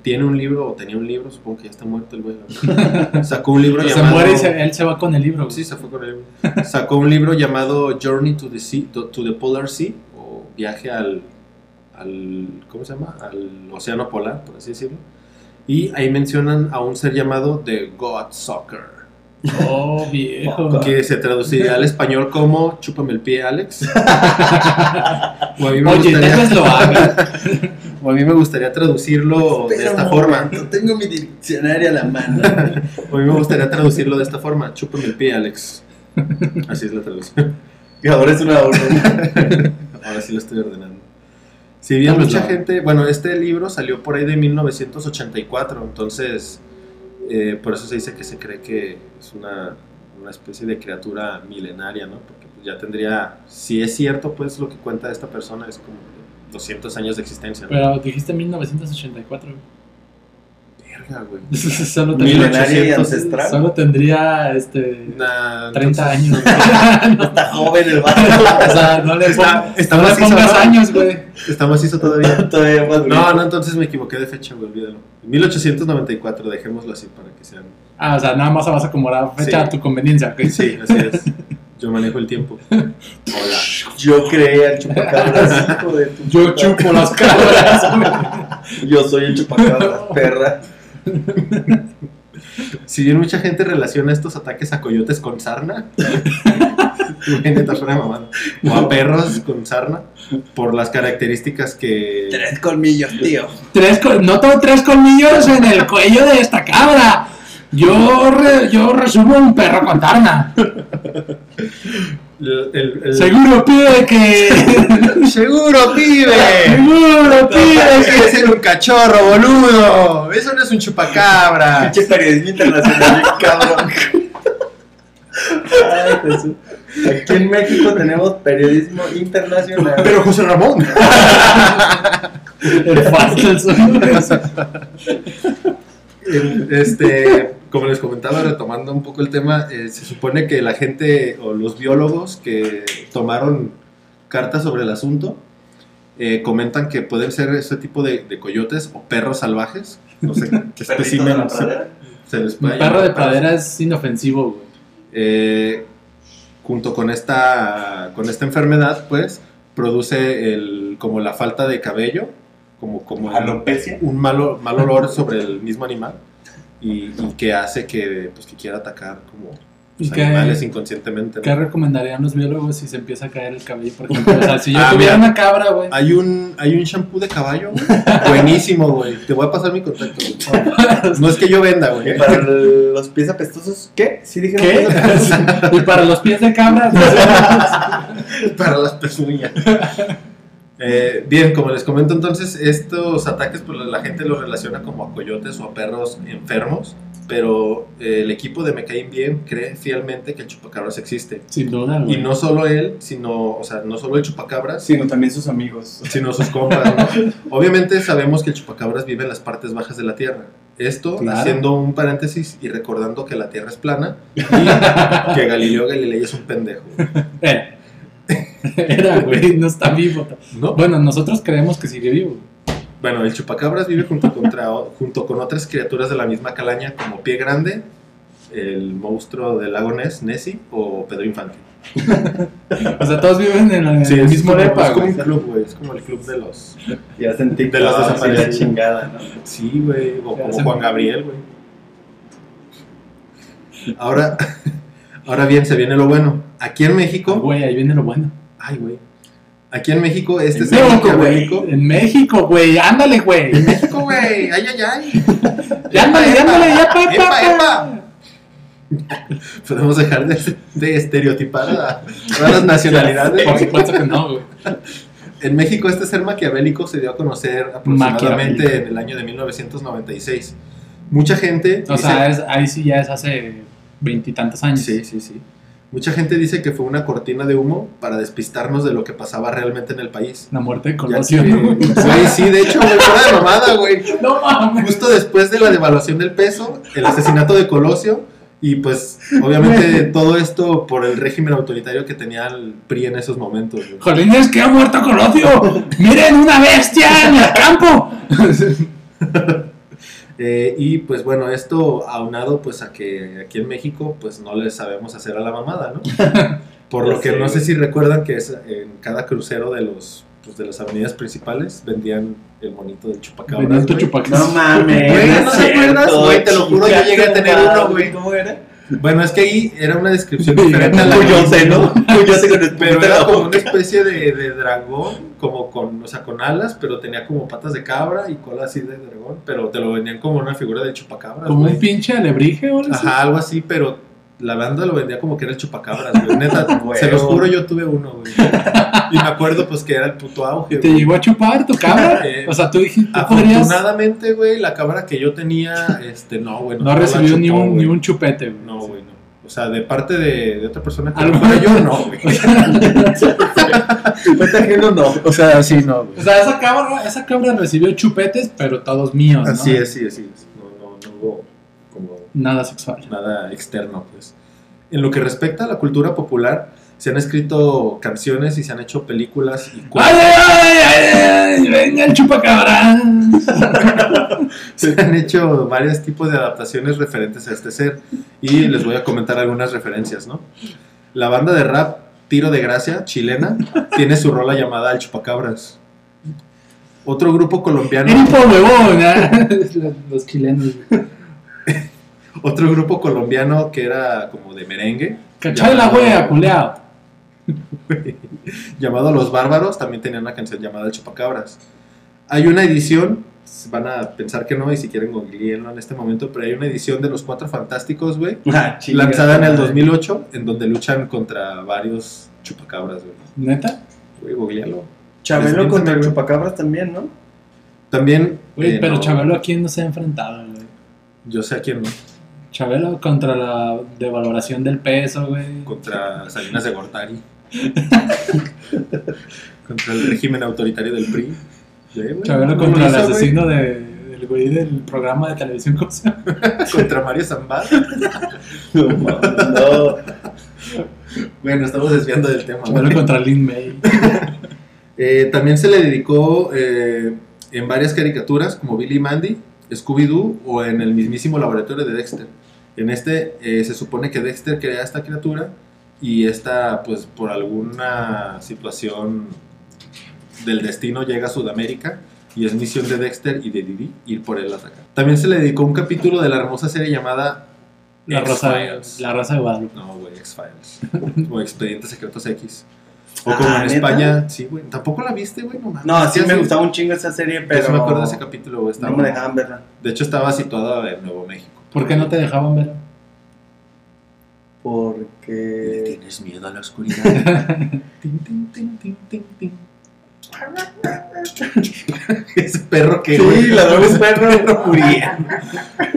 tiene un libro, o tenía un libro, supongo que ya está muerto el güey, sacó un libro Se llamado... muere y se- él se va con el libro. güey. Sí, se fue con el libro. Sacó un libro llamado Journey to the Sea, to, to the Polar Sea, o viaje al, al, ¿cómo se llama? Al océano polar, por así decirlo. Y ahí mencionan a un ser llamado The God Sucker, Oh, viejo. que se traduciría al español como Chúpame el pie, Alex. O a mí me Oye, tal gustaría, vez lo haga. O a mí me gustaría traducirlo de esta forma. momento, Tengo mi diccionario a la mano. O a mí me gustaría traducirlo de esta forma. Chúpame el pie, Alex. Así es la traducción. Y ahora es una orden. ahora sí lo estoy ordenando. Si bien mucha no. gente, bueno, este libro salió por ahí de 1984, entonces eh, por eso se dice que se cree que es una, una especie de criatura milenaria, ¿no? Porque ya tendría, si es cierto, pues lo que cuenta esta persona es como 200 años de existencia, ¿no? Pero dijiste 1984. güey. Verga, güey. solo, tendría, Milenaria y 1800, ancestral. solo tendría este, Nah, 30 entonces- años. Está joven el vato. o sea, no le, Está- está no le macizo, pongas ¿no? años, güey. Está macizo todavía. Todavía más No, no, entonces me equivoqué de fecha, güey, olvídalo. 1894, dejémoslo así para que sean. Ah, o sea, nada más vas a acomodar fecha Sí. a tu conveniencia. ok. Sí, así es. Yo manejo el tiempo. Hola. Yo creé al chupacabras, hijo de tu Yo puta. chupo las cabras. Yo soy el chupacabras, perra. Si bien mucha gente relaciona estos ataques a coyotes con sarna, imagínate fuera de mamada, o a perros con sarna, por las características que. Tres colmillos, tío. Tres col- noto tres colmillos en el cuello de esta cabra. Yo, re- yo resumo un perro con tarna. el- el- el- Seguro, pibe, que. ¡Seguro, pibe! Seguro, pibe, que. ser un cachorro, boludo. Eso no es un chupacabra. Pinche periodismo internacional, cabrón. Ay, Jesús. Aquí en México tenemos periodismo internacional. Pero José Ramón. El Faitelson. Este, como les comentaba, retomando un poco el tema, eh, se supone que la gente o los biólogos que tomaron cartas sobre el asunto eh, comentan que pueden ser ese tipo de, de coyotes o perros salvajes. No sé qué la se, les Un puede perro de pradera es inofensivo, güey. Eh, junto con esta, con esta enfermedad, pues, produce el, como la falta de cabello, como, como un malo, mal olor sobre el mismo animal y, y que hace que, pues, que quiera atacar como ¿Y los qué- animales inconscientemente. ¿no? ¿Qué recomendarían los biólogos si se empieza a caer el cabello, por ejemplo? O sea, si yo Ah, tuviera mira. una cabra, güey. Hay un, hay un shampoo de caballo, güey. Buenísimo, güey. Te voy a pasar mi contacto, güey. No es que yo venda, güey. Para los pies apestosos, ¿qué? ¿Sí dijeron ¿Qué? y para los pies de cabra, para las pezuñas. Eh, bien, como les comento entonces, estos ataques pues la gente los relaciona como a coyotes o a perros enfermos, pero eh, el equipo de Me Bien cree fielmente que el chupacabras existe. sin duda, Y güey. no solo él, sino, o sea, no solo el chupacabras, Sino también sus amigos. sino sus compas. ¿no? Obviamente sabemos que el chupacabras vive en las partes bajas de la Tierra. Esto Claro. haciendo un paréntesis y recordando que la Tierra es plana y que Galileo Galilei es un pendejo. Eh. Era, güey, no está vivo. ¿No? Bueno, nosotros creemos que sigue vivo. Bueno, el chupacabras vive junto, contra, junto con otras criaturas de la misma calaña como Pie Grande, el monstruo del lago Ness, Nessie o Pedro Infante. O sea, todos viven en el, Sí, el es mismo como, depa, es como güey. un club, güey. Es como el club de los... Ya sentí De los la desaparecidos. chingada, ¿no? Sí, güey. O Ya como Juan me- Gabriel, güey. Ahora, ahora bien, se viene lo bueno. Aquí en México... Güey, ahí viene lo bueno. Ay, güey. Aquí en México, este En es el México, güey. México. En México, güey. Ándale, güey. México, güey. Ay, ay, ay. Ya ándale, ya ándale, ya, pa, pa, Epa, pa. epa. Podemos dejar de, de estereotipar a todas las nacionalidades. Por supuesto que no, güey. En México este ser maquiavélico se dio a conocer aproximadamente en el año de 1996. Mucha gente... O dice- sea, es- ahí sí ya es hace veintitantos años. Sí, sí, sí. Mucha gente dice que fue una cortina de humo para despistarnos de lo que pasaba realmente en el país. La muerte de Colosio. Güey, sí, de hecho, güey, fuera de mamada, güey. No mames. Justo después de la devaluación del peso, el asesinato de Colosio y pues obviamente todo esto por el régimen autoritario que tenía el PRI en esos momentos. güey. Jolines, que ha muerto Colosio. Miren, una bestia en el campo. Eh, y pues bueno, esto aunado pues a que aquí en México pues no le sabemos hacer a la mamada, ¿no? Por lo que no sé si recuerdan que es en cada crucero de los pues, de las avenidas principales vendían el monito del chupacabras. No mames. Güey, ¿no es te acuerdas? Güey, te lo juro, yo llegué a tener uno, güey. ¿Cómo era? Bueno, es que ahí era una descripción diferente a la Cuyote, ¿no? Cuyote con el Pero era como una especie de, de dragón, como con, o sea, con alas, pero tenía como patas de cabra y cola así de dragón, pero te lo vendían como una figura de chupacabra. Como un pinche alebrije o algo así. Ajá, algo así, pero la banda lo vendía como que era el chupacabras, güey. Neta, Huevo. se los juro, yo tuve uno, güey. Y me acuerdo, pues, que era el puto auge, ¿Te güey. llegó a chupar tu cabra? Eh, o sea, tú dijiste, tú podrías... Afortunadamente, güey, la cabra que yo tenía, este, no, güey. No recibió ni un, güey. ni un chupete, güey. No, güey, no. O sea, de parte de, de otra persona que A lo no mejor- yo, no, güey. Chupete ajeno no. O sea, sí, no, O sea, esa cabra, esa cabra recibió chupetes, pero todos míos, ¿no? Así es, sí, así es. No, no, no hubo Nada sexual. nada externo, pues. En lo que respecta a la cultura popular, se han escrito canciones y se han hecho películas y ¡Ay, ay, ay, ay! ¡Venga el chupacabra! Se han hecho varios tipos de adaptaciones referentes a este ser y les voy a comentar algunas referencias, ¿no? La banda de rap Tiro de Gracia, chilena, tiene su rola llamada El Chupacabras. Otro grupo colombiano, ¡Eres por huevón! ¿eh? Los chilenos. Otro grupo colombiano que era como de merengue, ¡Cachai la wea, culeado! llamado Los Bárbaros, también tenía una canción llamada El Chupacabras. Hay una edición, van a pensar que no, y si quieren googleenlo en este momento, pero hay una edición de Los Cuatro Fantásticos, güey, Ah, lanzada en el madre. 2008, en donde luchan contra varios chupacabras, güey. ¿Neta? Güey, googlealo. Chabelo contra el chupacabras también, ¿no? También, Güey, eh, pero no, Chabelo, ¿a quién no se ha enfrentado, güey? yo sé a quién no, Chabelo contra la devaluación del peso, güey. contra Salinas de Gortari, contra el régimen autoritario del PRI. Güey, Chabelo contra el asesino de, del güey del programa de televisión. contra Mario Zambada. No. Bueno, estamos desviando del tema. Chabelo contra Lin May. Eh, también se le dedicó eh, en varias caricaturas como Billy Mandy, Scooby-Doo o en el mismísimo laboratorio de Dexter. En este eh, se supone que Dexter crea esta criatura y esta, pues por alguna situación del destino llega a Sudamérica y es misión de Dexter y de Didi ir por él a atacar. También se le dedicó un capítulo de la hermosa serie llamada La rosa, la rosa de Guadalupe. No, güey, X-Files. o Expedientes Secretos X. O como Ah, en ¿neta? España, sí, güey. Tampoco la viste, güey, no mames. No, sí me gustaba un chingo esa serie, Yo pero. sí me acuerdo de ese capítulo, güey. No me dejaban verla. De hecho, estaba situado en Nuevo México. ¿Por qué no te dejaban ver? Porque. tienes miedo a la oscuridad? Tin, tin, tin, tin, tin, tin. Ese perro que. Sí, ladró un perro. muriendo.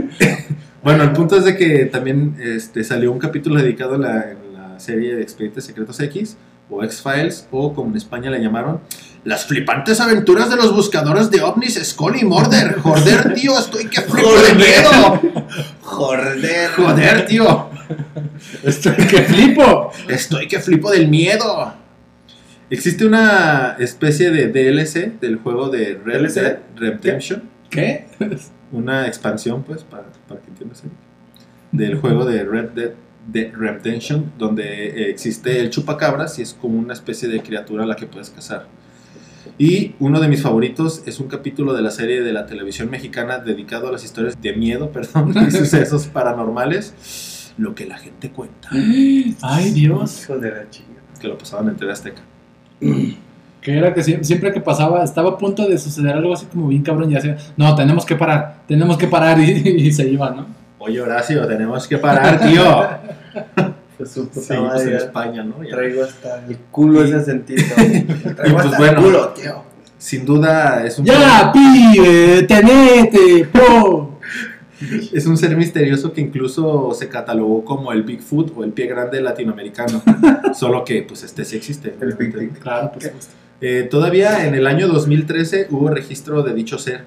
bueno, el punto es de que también este, salió un capítulo dedicado a la, la serie de Expedientes Secretos X o X-Files, o como en España le llamaron, las flipantes aventuras de los buscadores de ovnis Scully y Morder. Joder, tío, estoy que flipo de miedo. Joder. Joder, tío. Estoy que flipo. Estoy que flipo del miedo. Existe una especie de DLC del juego de Red? Dead Redemption. ¿Qué? Una expansión, pues, para, para que entiendas. ¿eh? Del juego de Red Dead de Redemption, donde eh, existe el chupacabras y es como una especie de criatura a la que puedes cazar. Y uno de mis favoritos es un capítulo de la serie de la televisión mexicana dedicado a las historias de miedo, perdón, y sucesos paranormales. Lo que la gente cuenta. Ay, Dios. Hijo de la chinga. Que lo pasaban en TV Azteca. Que era que sie- siempre que pasaba, estaba a punto de suceder algo así como bien cabrón y hacía, no, tenemos que parar, tenemos que parar y, y se iba, ¿no? Oye, Horacio, tenemos que parar, tío. Fue su puta madre, en España, ¿no? Ya. Traigo hasta el culo ese acentito. Traigo pues hasta bueno. el culo, tío. Sin duda es un, ¡Ya, pibe! ¡Tenete! ¡Po! es un ser misterioso que incluso se catalogó como el Bigfoot o el pie grande latinoamericano. Solo que, pues, este sí existe. El Big. Claro, supuesto. Eh, todavía en el año 2013 hubo registro de dicho ser.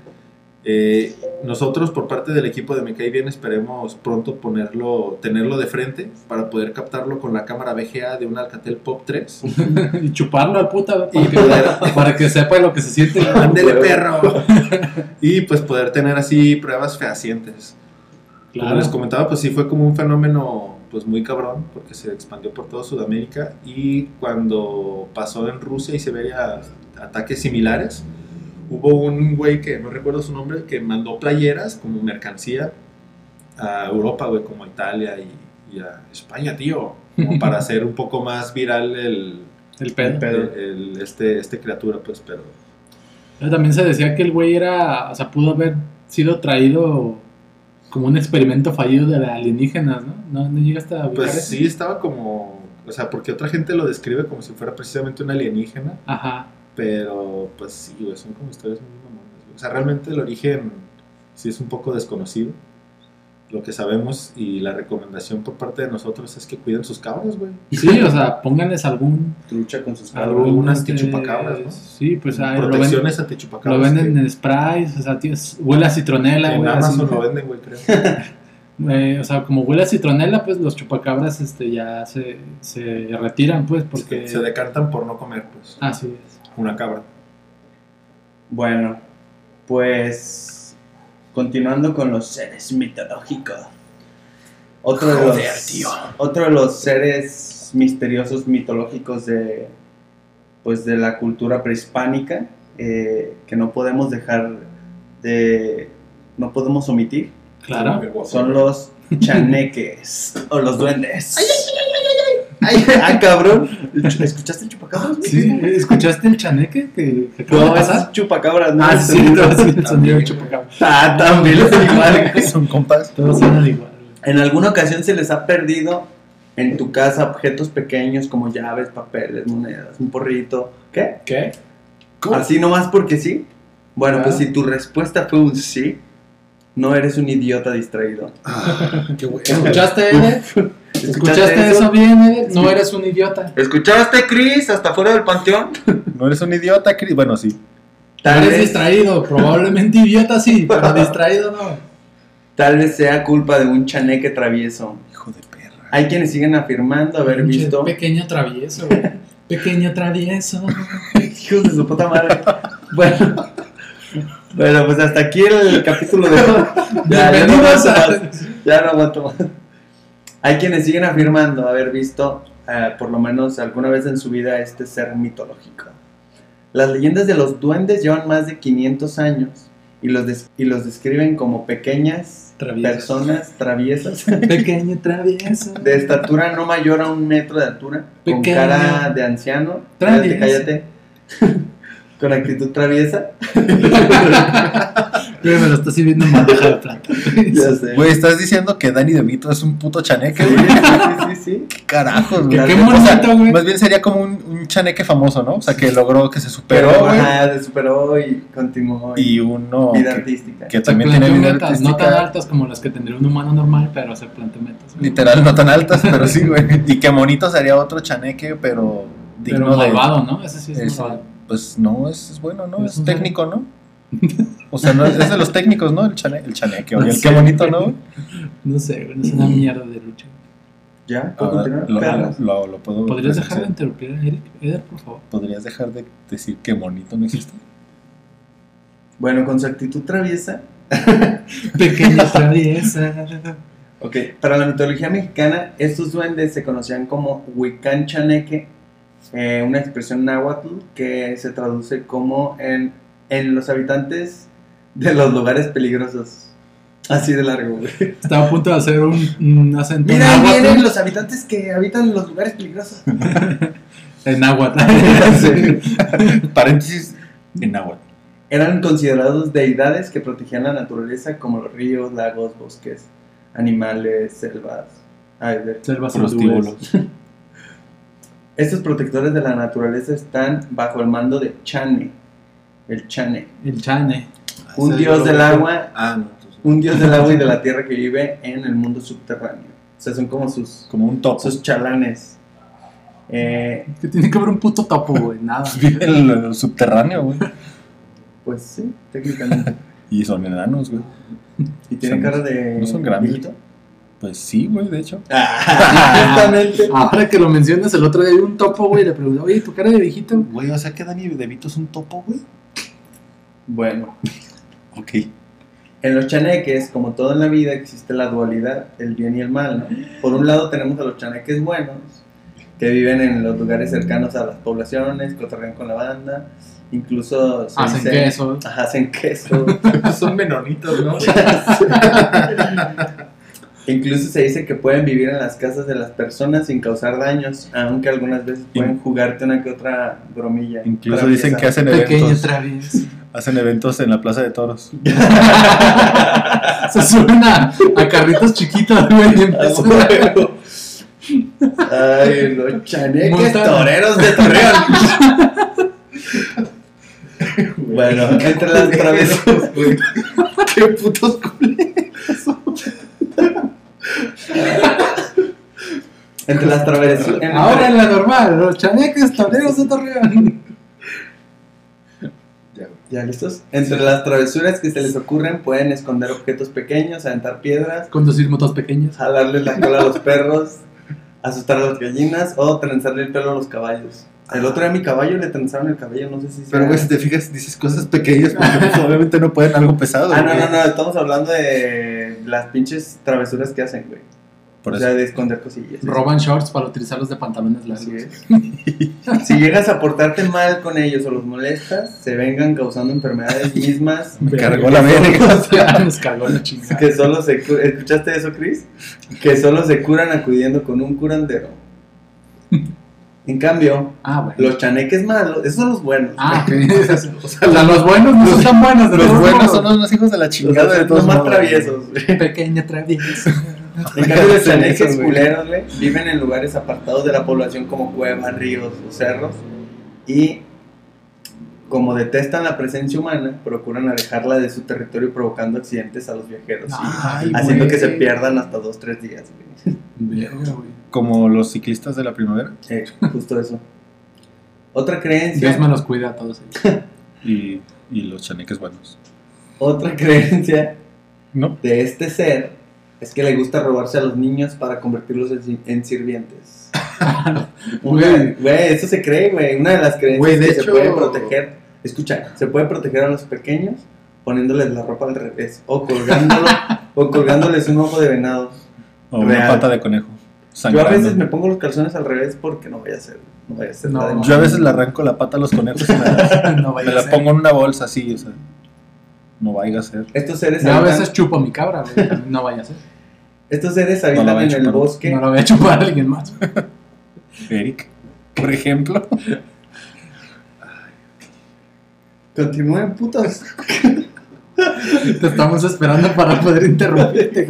Eh, nosotros, por parte del equipo de Me Cae Bien, esperemos pronto ponerlo, tenerlo de frente para poder captarlo con la cámara VGA de un Alcatel Pop 3. y chuparlo al puta, Y para que, poder, para que sepa lo que se siente. ¡Ándele, perro! y pues poder tener así pruebas fehacientes. Como les comentaba, pues sí fue como un fenómeno pues muy cabrón, porque se expandió por toda Sudamérica y cuando pasó en Rusia y Siberia ataques similares, hubo un güey que no recuerdo su nombre, que mandó playeras como mercancía a Europa, güey, como a Italia y, y a España, tío, como para hacer un poco más viral el, El pedo. el- el- este, este criatura, pues, pero... Pero También se decía que el güey era, o sea, pudo haber sido traído como un experimento fallido de alienígenas, ¿no? ¿No, no llegaste a Pues eso? sí, estaba como. O sea, porque otra gente lo describe como si fuera precisamente un alienígena. Ajá. Pero, pues sí, güey, son como historias muy mamonas. O sea, realmente el origen sí es un poco desconocido. Lo que sabemos y la recomendación por parte de nosotros es que cuiden sus cabras, güey. Sí, o sea, pónganles algún... Trucha con sus Algo- cabros. un este, antichupacabras, ¿no? Sí, pues ah, lo, venden, Protecciones lo antichupacabras. venden que- en sprays, o sea, tienes- huele a citronela, en güey. Amazon así. lo venden, güey, creo. Eh, o sea, como huele a citronela, pues los chupacabras este, ya se, se retiran, pues, porque... Se decantan por no comer, pues. Así es. Una cabra. Bueno, pues continuando con los seres mitológicos. Otro de los, tío. otro de los seres misteriosos mitológicos de pues de la cultura prehispánica eh, que no podemos dejar de no podemos omitir Claro. son los chaneques o los duendes. ¡Ay! ¡Ah, cabrón! ¿Escuchaste el chupacabras? Sí, ¿escuchaste el chaneque que, que acaba No, de ese pasar? es chupacabras, ¿no? Ah, sí, no, el sonido del chupacabra. Ah, también es igual. Son compas. Todos suenan igual. En alguna ocasión se les ha perdido en tu casa objetos pequeños como llaves, papeles, monedas, un porrito. ¿Qué? ¿Qué? Así nomás porque sí. Bueno, Ah. pues si tu respuesta fue un sí, no eres un idiota distraído. Qué bueno. ¿Escuchaste? ¿Escuchaste eso bien, Eder? No eres un idiota. ¿Escuchaste, Chris? Hasta fuera del panteón. No eres un idiota, Chris. Bueno, sí. Tal eres vez, distraído, probablemente idiota sí, pero distraído no. tal vez sea culpa de un chaneque travieso. Hijo de perra. Hay quienes siguen afirmando haber Pinche visto. Pequeño travieso, güey. Pequeño travieso. Hijos de su puta madre. bueno. Bueno, pues hasta aquí el capítulo de. Ya, ya no aguanto a... más. Ya no aguanto más. Hay quienes siguen afirmando haber visto, eh, por lo menos alguna vez en su vida, este ser mitológico. Las leyendas de los duendes llevan más de 500 años y los, des- y los describen como pequeñas Traviesos. personas traviesas Pequeño travieso. de estatura no mayor a un metro de altura, con Pequeño. cara de anciano, cállate, cállate, con actitud traviesa. Güey, me lo estás sirviendo en bandeja de plata. Ya sé. Güey, estás diciendo que Danny DeVito es un puto chaneque, Sí, güey. sí, sí, sí. ¿Qué carajos, güey? Qué- qué bonito, güey. Más bien sería como un, un chaneque famoso, ¿no? O sea, que logró, que se superó, Pero, güey. ajá, se superó y continuó. Y uno vida que, artística. que Se también tiene vida metas, no tan artística. altas como las que tendría un humano normal, pero se planteó metas. güey. Literal, no tan altas, pero sí, güey. Y que monito sería otro chaneque, pero digno Pero de. malvado, ¿no? Ese sí es, es- malvado. pues no, es, es bueno, ¿no? Es Es, técnico, ¿no? O sea, no, es de los técnicos, ¿no? El, chane, el chaneque, oye, No el qué bonito, ¿no? No sé, güey, es una mierda de lucha. ¿Ya? ¿Puedo Ahora, continuar? lo, Perlas. lo, lo puedo ¿Podrías dejar de interrumpir a Eric? Eder, por favor. ¿Podrías dejar de decir que bonito no existe? Bueno, con su actitud traviesa. Pequeña traviesa. Ok, para la mitología mexicana, estos duendes se conocían como Huicán Chaneque, eh, una expresión náhuatl que se traduce como en, en los habitantes de los lugares peligrosos. Así de largo, güey. Estaba a punto de hacer un, un acento Mira, ahí náhuatl. vienen los habitantes que habitan los lugares peligrosos. En náhuatl. Paréntesis en agua. Eran considerados deidades que protegían la naturaleza como los ríos, lagos, bosques, animales, selvas. Ay, de- Selvas Prostíbulos. Estos protectores de la naturaleza están bajo el mando de Chane, el Chane, El chane. un dios del agua, Ah, no. un dios del agua y de la tierra que vive en el mundo subterráneo. O sea, son como sus, Como un topo. sus chalanes. Eh, Que tiene que haber un puto topo, güey. Nada. Vive en el, subterráneo, güey. pues sí, técnicamente. Y son enanos, güey. Y tiene Son- cara de. no son grandes. viejito. Pues sí, güey, de hecho. Ah, justamente. Ahora que lo mencionas, el otro día vi un topo, güey. Le pregunté, oye, ¿tu cara de viejito? Güey, o sea que Danny DeVito es un topo, güey. Bueno, Ok. en los chaneques, como todo en la vida, existe la dualidad, el bien y el mal. ¿no? Por un lado tenemos a los chaneques buenos, que viven en los lugares cercanos a las poblaciones, cotorrean con la banda, incluso se Hacen dice- queso. Ajá, hacen queso. Son menonitos, ¿no? incluso se dice que pueden vivir en las casas de las personas sin causar daños, aunque algunas veces pueden jugarte una que otra bromilla. Incluso traviesa. dicen que hacen Pequeño eventos. Hacen eventos en la Plaza de Toros. Se suben a, a carritos chiquitos, güey. Ay, los chaneques Montan- toreros de Torreón. bueno, entre las travesuras. Qué putos culeros. Entre las travesuras. Ahora en la normal, los chaneques toreros de Torreón. ¿Ya listos? Entre las travesuras que se les ocurren pueden esconder objetos pequeños, aventar piedras, Conducir motos pequeñas. jalarle la cola a los perros, asustar a las gallinas o trenzarle el pelo a los caballos. El otro día a mi caballo le trenzaron el cabello, no sé si Pero, güey, si te fijas, dices cosas pequeñas porque pues, obviamente no pueden algo pesado. Ah, no, no, no, estamos hablando de las pinches travesuras que hacen, güey. Por o eso. sea, de esconder cosillas. Roban shorts para utilizarlos de pantalones Así largos. es. si llegas a portarte mal con ellos o los molestas, se vengan causando enfermedades mismas Me cargó la verga. Nos cagó la chingada. que solo se cu- ¿Escuchaste eso, Chris? Que solo se curan acudiendo con un curandero. En cambio, Ah, bueno. los chaneques malos, esos son los buenos. Ah. O sea, los buenos no son tan buenos. de Los todos buenos son los hijos de la Los chingada de todos más modos. traviesos. güey. Pequeña travieso. En cambio, los chaneques culeros, güey, viven en lugares apartados de la población como cuevas, ríos o cerros y como detestan la presencia humana, procuran alejarla de su territorio provocando accidentes a los viajeros, Ay, haciendo güey. que se pierdan hasta dos, tres días. güey. Como los ciclistas de la primavera. Eh, justo eso. Otra creencia, Dios me los cuida a todos ellos. Y, y los chaneques buenos. otra creencia ¿No? de este ser es que le gusta robarse a los niños para convertirlos en, en sirvientes. Güey. Güey, eso se cree, güey. Una de las creencias de que se puede proteger. Escucha, se puede proteger a los pequeños poniéndoles la ropa al revés o colgándolo o colgándoles un ojo de venado. O una pata de conejo. Yo a veces me pongo los calzones al revés porque no vaya a ser, no vaya a ser No, Yo a veces le arranco la pata a los conejos y me la, no me la pongo en una bolsa así, o sea. No vaya a ser. Estos seres Yo a veces chupo mi cabra, güey. No vaya a ser. estos seres la habitan en el bosque. No lo voy a chupar a alguien más. Eric, por ejemplo. Continúen putos. Te estamos esperando para poder interrumpirte.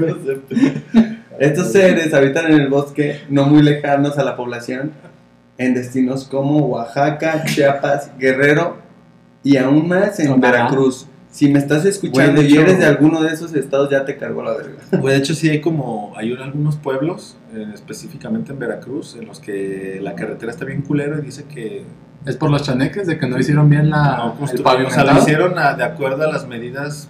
Estos seres habitan en el bosque no muy lejanos a la población, en destinos como Oaxaca, Chiapas, Guerrero y aún más en. Veracruz. Si me estás escuchando y hecho- eres de alguno de esos estados, ya te cargó la verga. Güey, de hecho sí hay como, hay un- algunos pueblos, eh, específicamente en Veracruz, en los que la carretera está bien culera y dice que Es por los chaneques de que no hicieron bien la, no el construyeron, o sea, lo hicieron a- de acuerdo a las medidas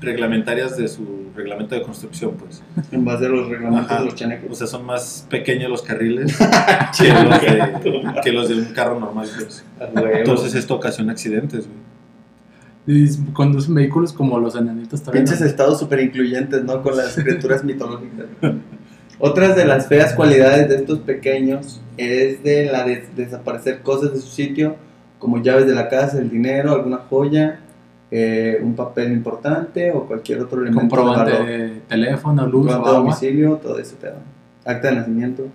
reglamentarias de su reglamento de construcción, pues. En base a los reglamentos Ajá. de los O chanecos. sea, son más pequeños los carriles que, los de, que los de un carro normal, pues. Entonces esto ocasiona accidentes, güey. Y conducen vehículos como los enanitos también. Pinches estados súper incluyentes, ¿no? Con las criaturas mitológicas. Otras de las feas cualidades de estos pequeños es de la de desaparecer cosas de su sitio, como llaves de la casa, el dinero, alguna joya, eh, un papel importante o cualquier otro elemento Comprobante de teléfono, luz o agua. domicilio, todo ese pedo. Acta de nacimiento.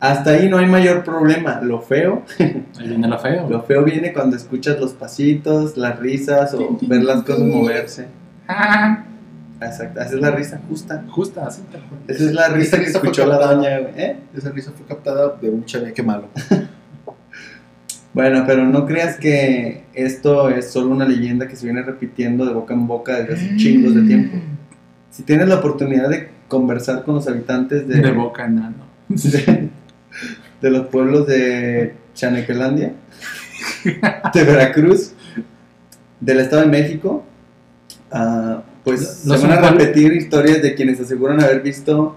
Hasta ahí no hay mayor problema. Lo feo, Ahí viene la feo. lo feo viene cuando escuchas los pasitos, las risas o ver las cosas moverse. Ah, Exacto, esa es la risa justa. Justa, así. Esa es la risa que Esa fue escuchó la doña, güey. ¿eh? Esa risa fue captada de un chaneque malo. Bueno, pero no creas que esto es solo una leyenda que se viene repitiendo de boca en boca desde hace chingos de tiempo. Si tienes la oportunidad de conversar con los habitantes de, De boca enano. de, de los pueblos de Chanequelandia, de Veracruz, del Estado de México, ah, pues se van a repetir historias de quienes aseguran haber visto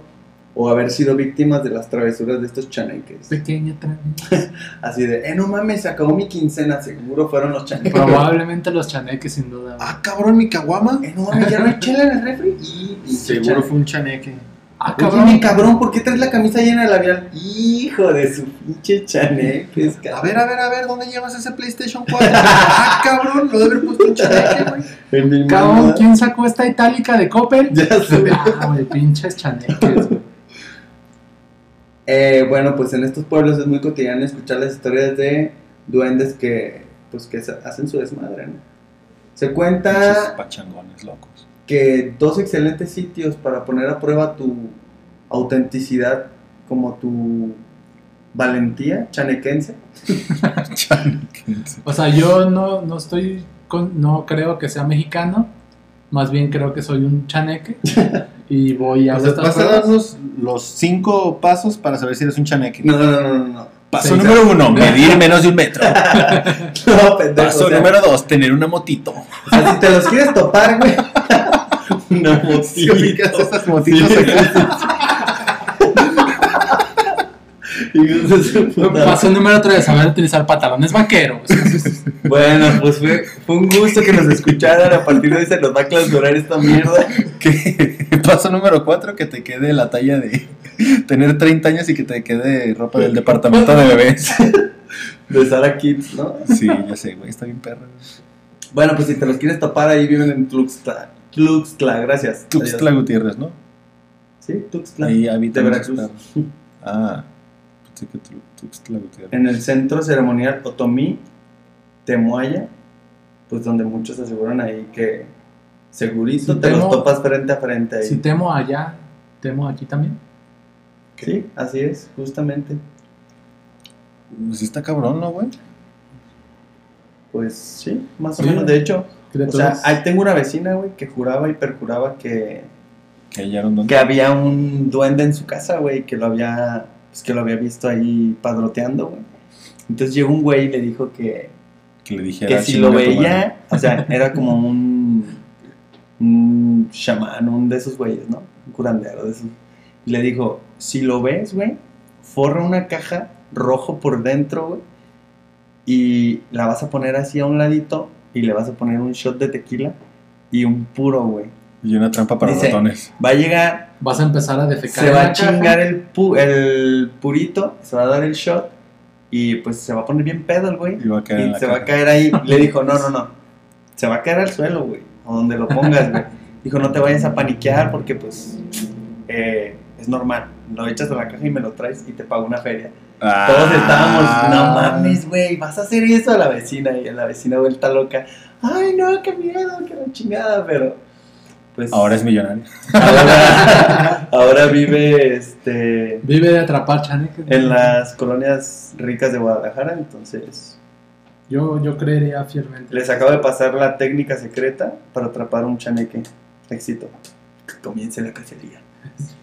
o haber sido víctimas de las travesuras de estos chaneques. Pequeña travesa. Así de, eh, no mames, se acabó mi quincena, seguro fueron los chaneques. Probablemente los chaneques, sin duda. Ah, cabrón, mi caguama. Eh, no mames, ya no hay chela en el refri. Y, Seguro chaneque. fue un chaneque. Ah, cabrón. ¿por qué traes la camisa llena de labial? Hijo de su pinche chaneques, A ver, a ver, a ver, ¿dónde llevas ese PlayStation 4? ah, cabrón, lo debe haber puesto un chaneque, güey. En mi Cabrón, mamá. ¿quién sacó esta itálica de Coppel? Ya sé. Ah, güey, pinches chaneques, güey. Eh, bueno, pues en estos pueblos es muy cotidiano escuchar las historias de duendes que pues que hacen su desmadre, ¿no? Se Pinches cuenta pachangones locos. Que dos excelentes sitios para poner a prueba tu autenticidad como tu valentía chanequense. O sea, yo no, no estoy, con, no creo que sea mexicano, más bien creo que soy un chaneque y voy a O sea, estas vas a darnos los cinco pasos para saber si eres un chaneque. No, no, no, no, no. Paso Sí, número uno, medir menos de un metro. No, pendejo. Paso o sea, número dos, tener una motito. o sea, si te los quieres topar, güey. Una ubicas motito. esas motitos aquí. Hijos de su puta Paso número 3, saber utilizar pantalones vaqueros. Bueno, pues fue, fue un gusto que nos escucharan. A partir de hoy se nos va a clausurar esta mierda. Que- Paso número cuatro, que te quede la talla de tener 30 años y que te quede ropa del departamento de bebés. De Sara Kids, ¿no? Sí, ya sé, güey, está bien perro. Bueno, pues si te los quieres topar, ahí viven en Tuxtla. Tuxtla, gracias. Tuxtla. Gutiérrez, ¿no? Sí, Tuxtla. Ahí de muchos Veracruz. Ah, pensé que Tu- Tuxtla Gutiérrez. En el centro ceremonial Otomí, Temuaya, pues donde muchos aseguran ahí que segurito Si te temo- los topas frente a frente ahí. Si temo allá, temo aquí también. Sí, así es, justamente. Pues sí está cabrón, ¿no, güey? Pues sí, más o Sí. menos. De hecho, o sea, ahí tengo una vecina, güey, que juraba y perjuraba que, Que había un duende en su casa, güey, que lo había, pues, que lo había visto ahí padroteando, güey. Entonces llegó un güey y le dijo que, Que le dijera. que si "Chinga lo tu madre". veía, o sea, era como un, un chamán, un de esos güeyes, ¿no? Un curandero de esos. Y le dijo, si lo ves, güey, forra una caja rojo por dentro, güey, y la vas a poner así a un ladito y le vas a poner un shot de tequila y un puro, güey. Y una trampa para Dice, ratones. Va a llegar, Vas a empezar a defecar. se va a chingar el, pu- el purito, se va a dar el shot y pues se va a poner bien pedo el güey. Y va a caer en Y la se va a caer ahí. Le dijo, no, no, no. Se va a caer al suelo, güey. O donde lo pongas, güey. Dijo, no te vayas a paniquear porque, pues, eh, es normal. Lo echas a la caja y me lo traes y te pago una feria. Ah. Todos estábamos, no mames, güey, vas a hacer eso a la vecina. Y a la vecina vuelta loca. Ay, no, qué miedo, qué la chingada. Pero, pues. Ahora es millonario. ahora, ahora vive, este. Vive de atrapar chaneques. En las colonias ricas de Guadalajara, entonces Yo, yo creería fielmente. Les acabo de pasar la técnica secreta para atrapar un chaneque. Éxito. Que comience la cacería.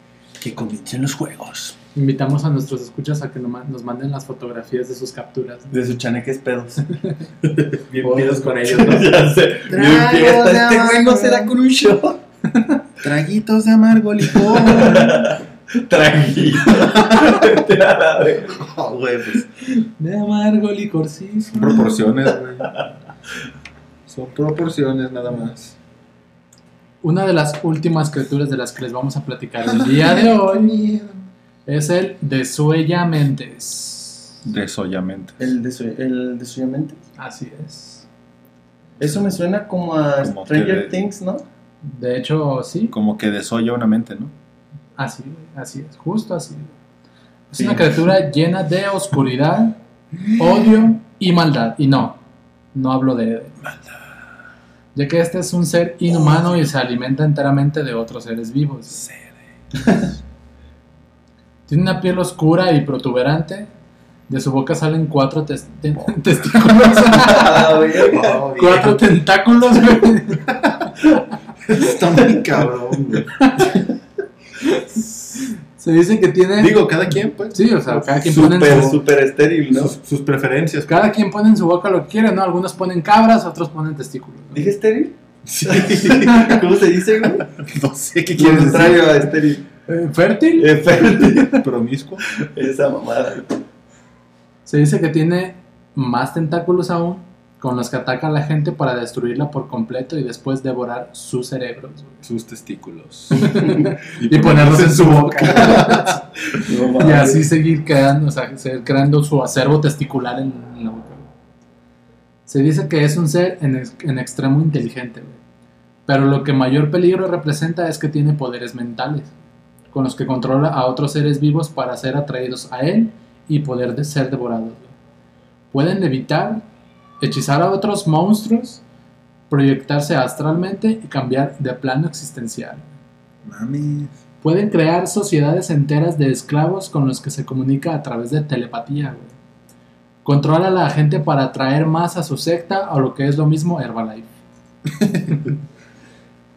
Que comiencen los juegos. Invitamos a nuestros escuchas a que nos ma- nos manden las fotografías de sus capturas. De sus chaneques pedos. Bien pedos con ellos, ¿no? ya sé. Tragos de Este güey no se da amargo. con un shot. Traguitos de amargo licor. Verga. güey, pues. De amargo licorcito. Son proporciones, güey. Son proporciones nada más. Una de las últimas criaturas de las que les vamos a platicar el día de hoy es el Desuellamentes. Desollamente. El, desu el. Así es. Eso me suena como a Como Stranger Things, ¿no? De hecho, sí. Como que desolla una mente, ¿no? Así, güey, así es, justo así. Es Sí. una criatura llena de oscuridad, odio y maldad. Y no, no hablo de maldad. Ya que este es un ser inhumano y se alimenta enteramente de otros seres vivos. Tiene una piel oscura y protuberante. De su boca salen cuatro tes- te- testículos. Ah, güey. cuatro tentáculos, güey. Está muy cabrón, güey. Se dice que tiene. Digo, cada quien, pues. sí, o sea, cada quien pone en Súper, súper estéril, ¿no? Sus, sus preferencias. Cada quien pone en su boca lo que quiere, ¿no? Algunos ponen cabras, otros ponen testículos. ¿no? ¿Dije estéril? Sí. ¿Cómo se dice, güey? No sé qué quieres decir. contrario a estéril. Eh, ¿Fértil? Eh, fértil. Promiscuo. Esa mamada. Se dice que tiene más tentáculos aún, con los que ataca a la gente para destruirla por completo y después devorar sus cerebros. Sus testículos. Y ponerlos en su boca. No y así seguir creando, o sea, creando su acervo testicular en, en la boca. Se dice que es un ser en, ex- en extremo inteligente, güey. pero lo que mayor peligro representa es que tiene poderes mentales, con los que controla a otros seres vivos para ser atraídos a él y poder de ser devorados. güey. Pueden levitar, hechizar a otros monstruos, proyectarse astralmente y cambiar de plano existencial. Mami. Pueden crear sociedades enteras de esclavos con los que se comunica a través de telepatía. güey. Controla a la gente para atraer más a su secta o lo que es lo mismo Herbalife.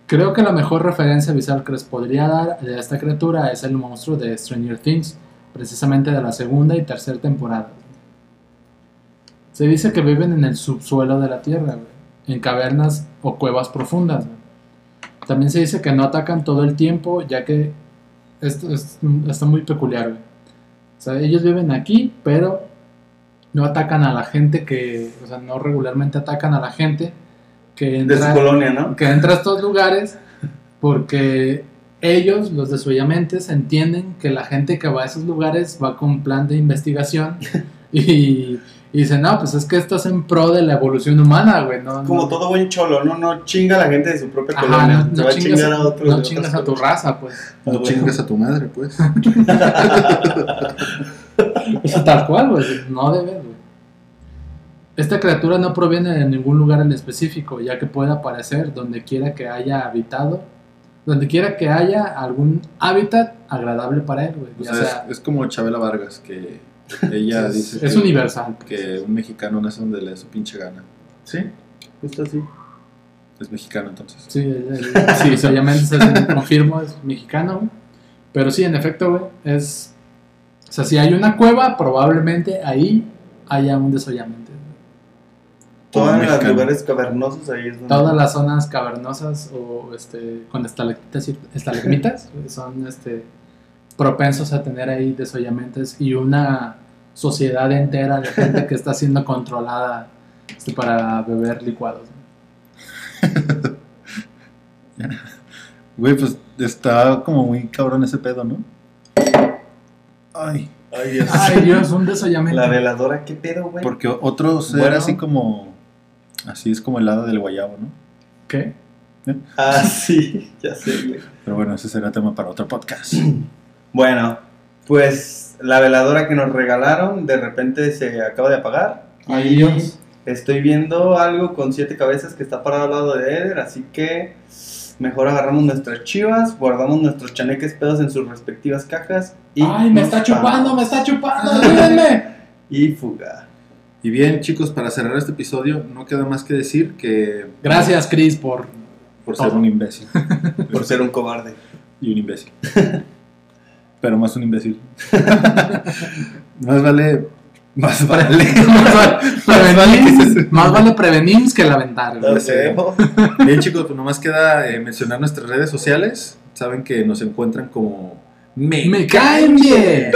Creo que la mejor referencia visual que les podría dar de esta criatura es el monstruo de Stranger Things, precisamente de la segunda y tercera temporada. Se dice que viven en el subsuelo de la Tierra, güey, en cavernas o cuevas profundas. güey. También se dice que no atacan todo el tiempo, ya que esto es, está muy peculiar. güey. O sea, ellos viven aquí, pero no atacan a la gente que, o sea, no regularmente atacan a la gente que De entra, su colonia, ¿no? que entra a estos lugares porque ellos, los desollamentes, entienden que la gente que va a esos lugares va con plan de investigación y, y dicen, no, pues es que esto es en pro de la evolución humana, güey. No, Como no- todo buen cholo, ¿no? No chinga a la gente de su propia Ajá, colonia. no, va a chingas, chingar a a, otros. no chingas a tu raza, pues. Ah, No bueno. chingas a tu madre, pues. Eso tal cual, güey. No debe, güey. Esta criatura no proviene de ningún lugar en específico, ya que puede aparecer donde quiera que haya habitado, donde quiera que haya algún hábitat agradable para él, güey. O sea, es, es como Chabela Vargas, que ella dice es que, universal. que un mexicano nace donde le dé su pinche gana. Sí, justo así. Es mexicano entonces. Sí, el- el- sí, obviamente se confirmo, es mexicano. Pero sí, en efecto, güey, es... O sea, si hay una cueva, probablemente ahí haya un desollamiento. Todos Todo los lugares cavernosos ahí es donde. Todas las zonas cavernosas o este, con estalactitas y estalagmitas son este, propensos a tener ahí desollamientos y una sociedad entera de gente que está siendo controlada este, para beber licuados. Güey, pues está como muy cabrón ese pedo, ¿no? Ay. Ay, Dios. Ay Dios, un desollamiento. La veladora, ¿qué pedo, güey? Porque otro ser Bueno. así como. Así es como el hada del guayabo, ¿no? ¿Qué? Ah, sí, ya sé, güey. Pero bueno, ese será tema para otro podcast. Bueno, pues la veladora que nos regalaron de repente se acaba de apagar. Ay Y Dios. Estoy viendo algo con siete cabezas que está parado al lado de Eder, así que mejor agarramos nuestras chivas, guardamos nuestros chaneques pedos en sus respectivas cajas y. Ay, me está chupando, me está chupando, ayúdenme. Y fuga. Y bien, chicos, para cerrar este episodio, no queda más que decir que. Gracias, Chris, por... Por ser Todo. un imbécil. Por ser un cobarde. Y un imbécil. Pero más un imbécil. más vale. Más vale. más, vale prevenir, más vale prevenir que lamentar. Bien, chicos, pues nomás queda eh, mencionar nuestras redes sociales. Saben que nos encuentran como. Me, Me caen bien.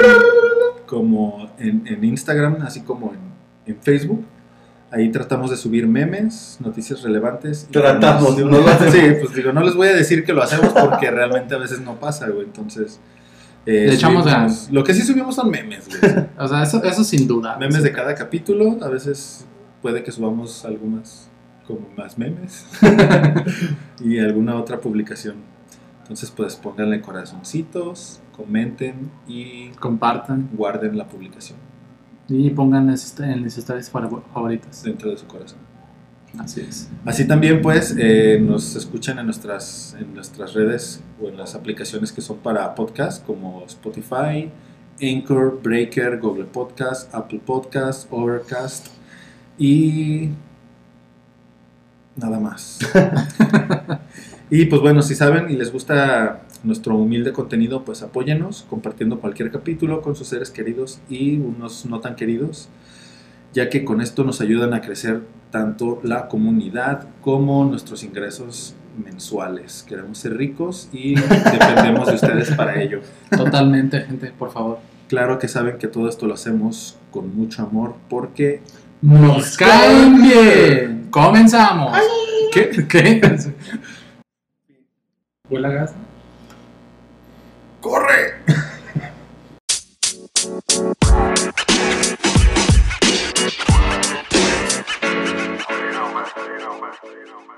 como en, en Instagram, así como en, en Facebook. Ahí tratamos de subir memes, noticias relevantes. Tratamos, no lo hacemos. Sí, pues digo, no les voy a decir que lo hacemos porque realmente a veces no pasa, güey. Entonces. Eh, Le echamos subimos- ganas. Lo que sí subimos son memes, güey. O sea, eso, eso sin duda. memes de cada capítulo. A veces puede que subamos algunas como más memes. y alguna otra publicación. Entonces, pues pónganle corazoncitos, comenten y Compartan guarden la publicación y pongan en en las historias favor- favoritas. dentro de su corazón. Así es. Así también, pues, eh, nos escuchan en nuestras, en nuestras redes o en las aplicaciones que son para podcast, como Spotify, Anchor, Breaker, Google Podcast, Apple Podcast, Overcast y nada más. y pues bueno, si saben y les gusta nuestro humilde contenido, pues apóyenos compartiendo cualquier capítulo con sus seres queridos y unos no tan queridos, ya que con esto nos ayudan a crecer tanto la comunidad como nuestros ingresos mensuales. Queremos ser ricos y dependemos de ustedes para ello. Totalmente, gente, por favor. Claro que saben que todo esto lo hacemos con mucho amor porque nos caen bien. Comenzamos. ¿Qué? ¿Qué? ¿Huele gas? ¡Corre! you know, man.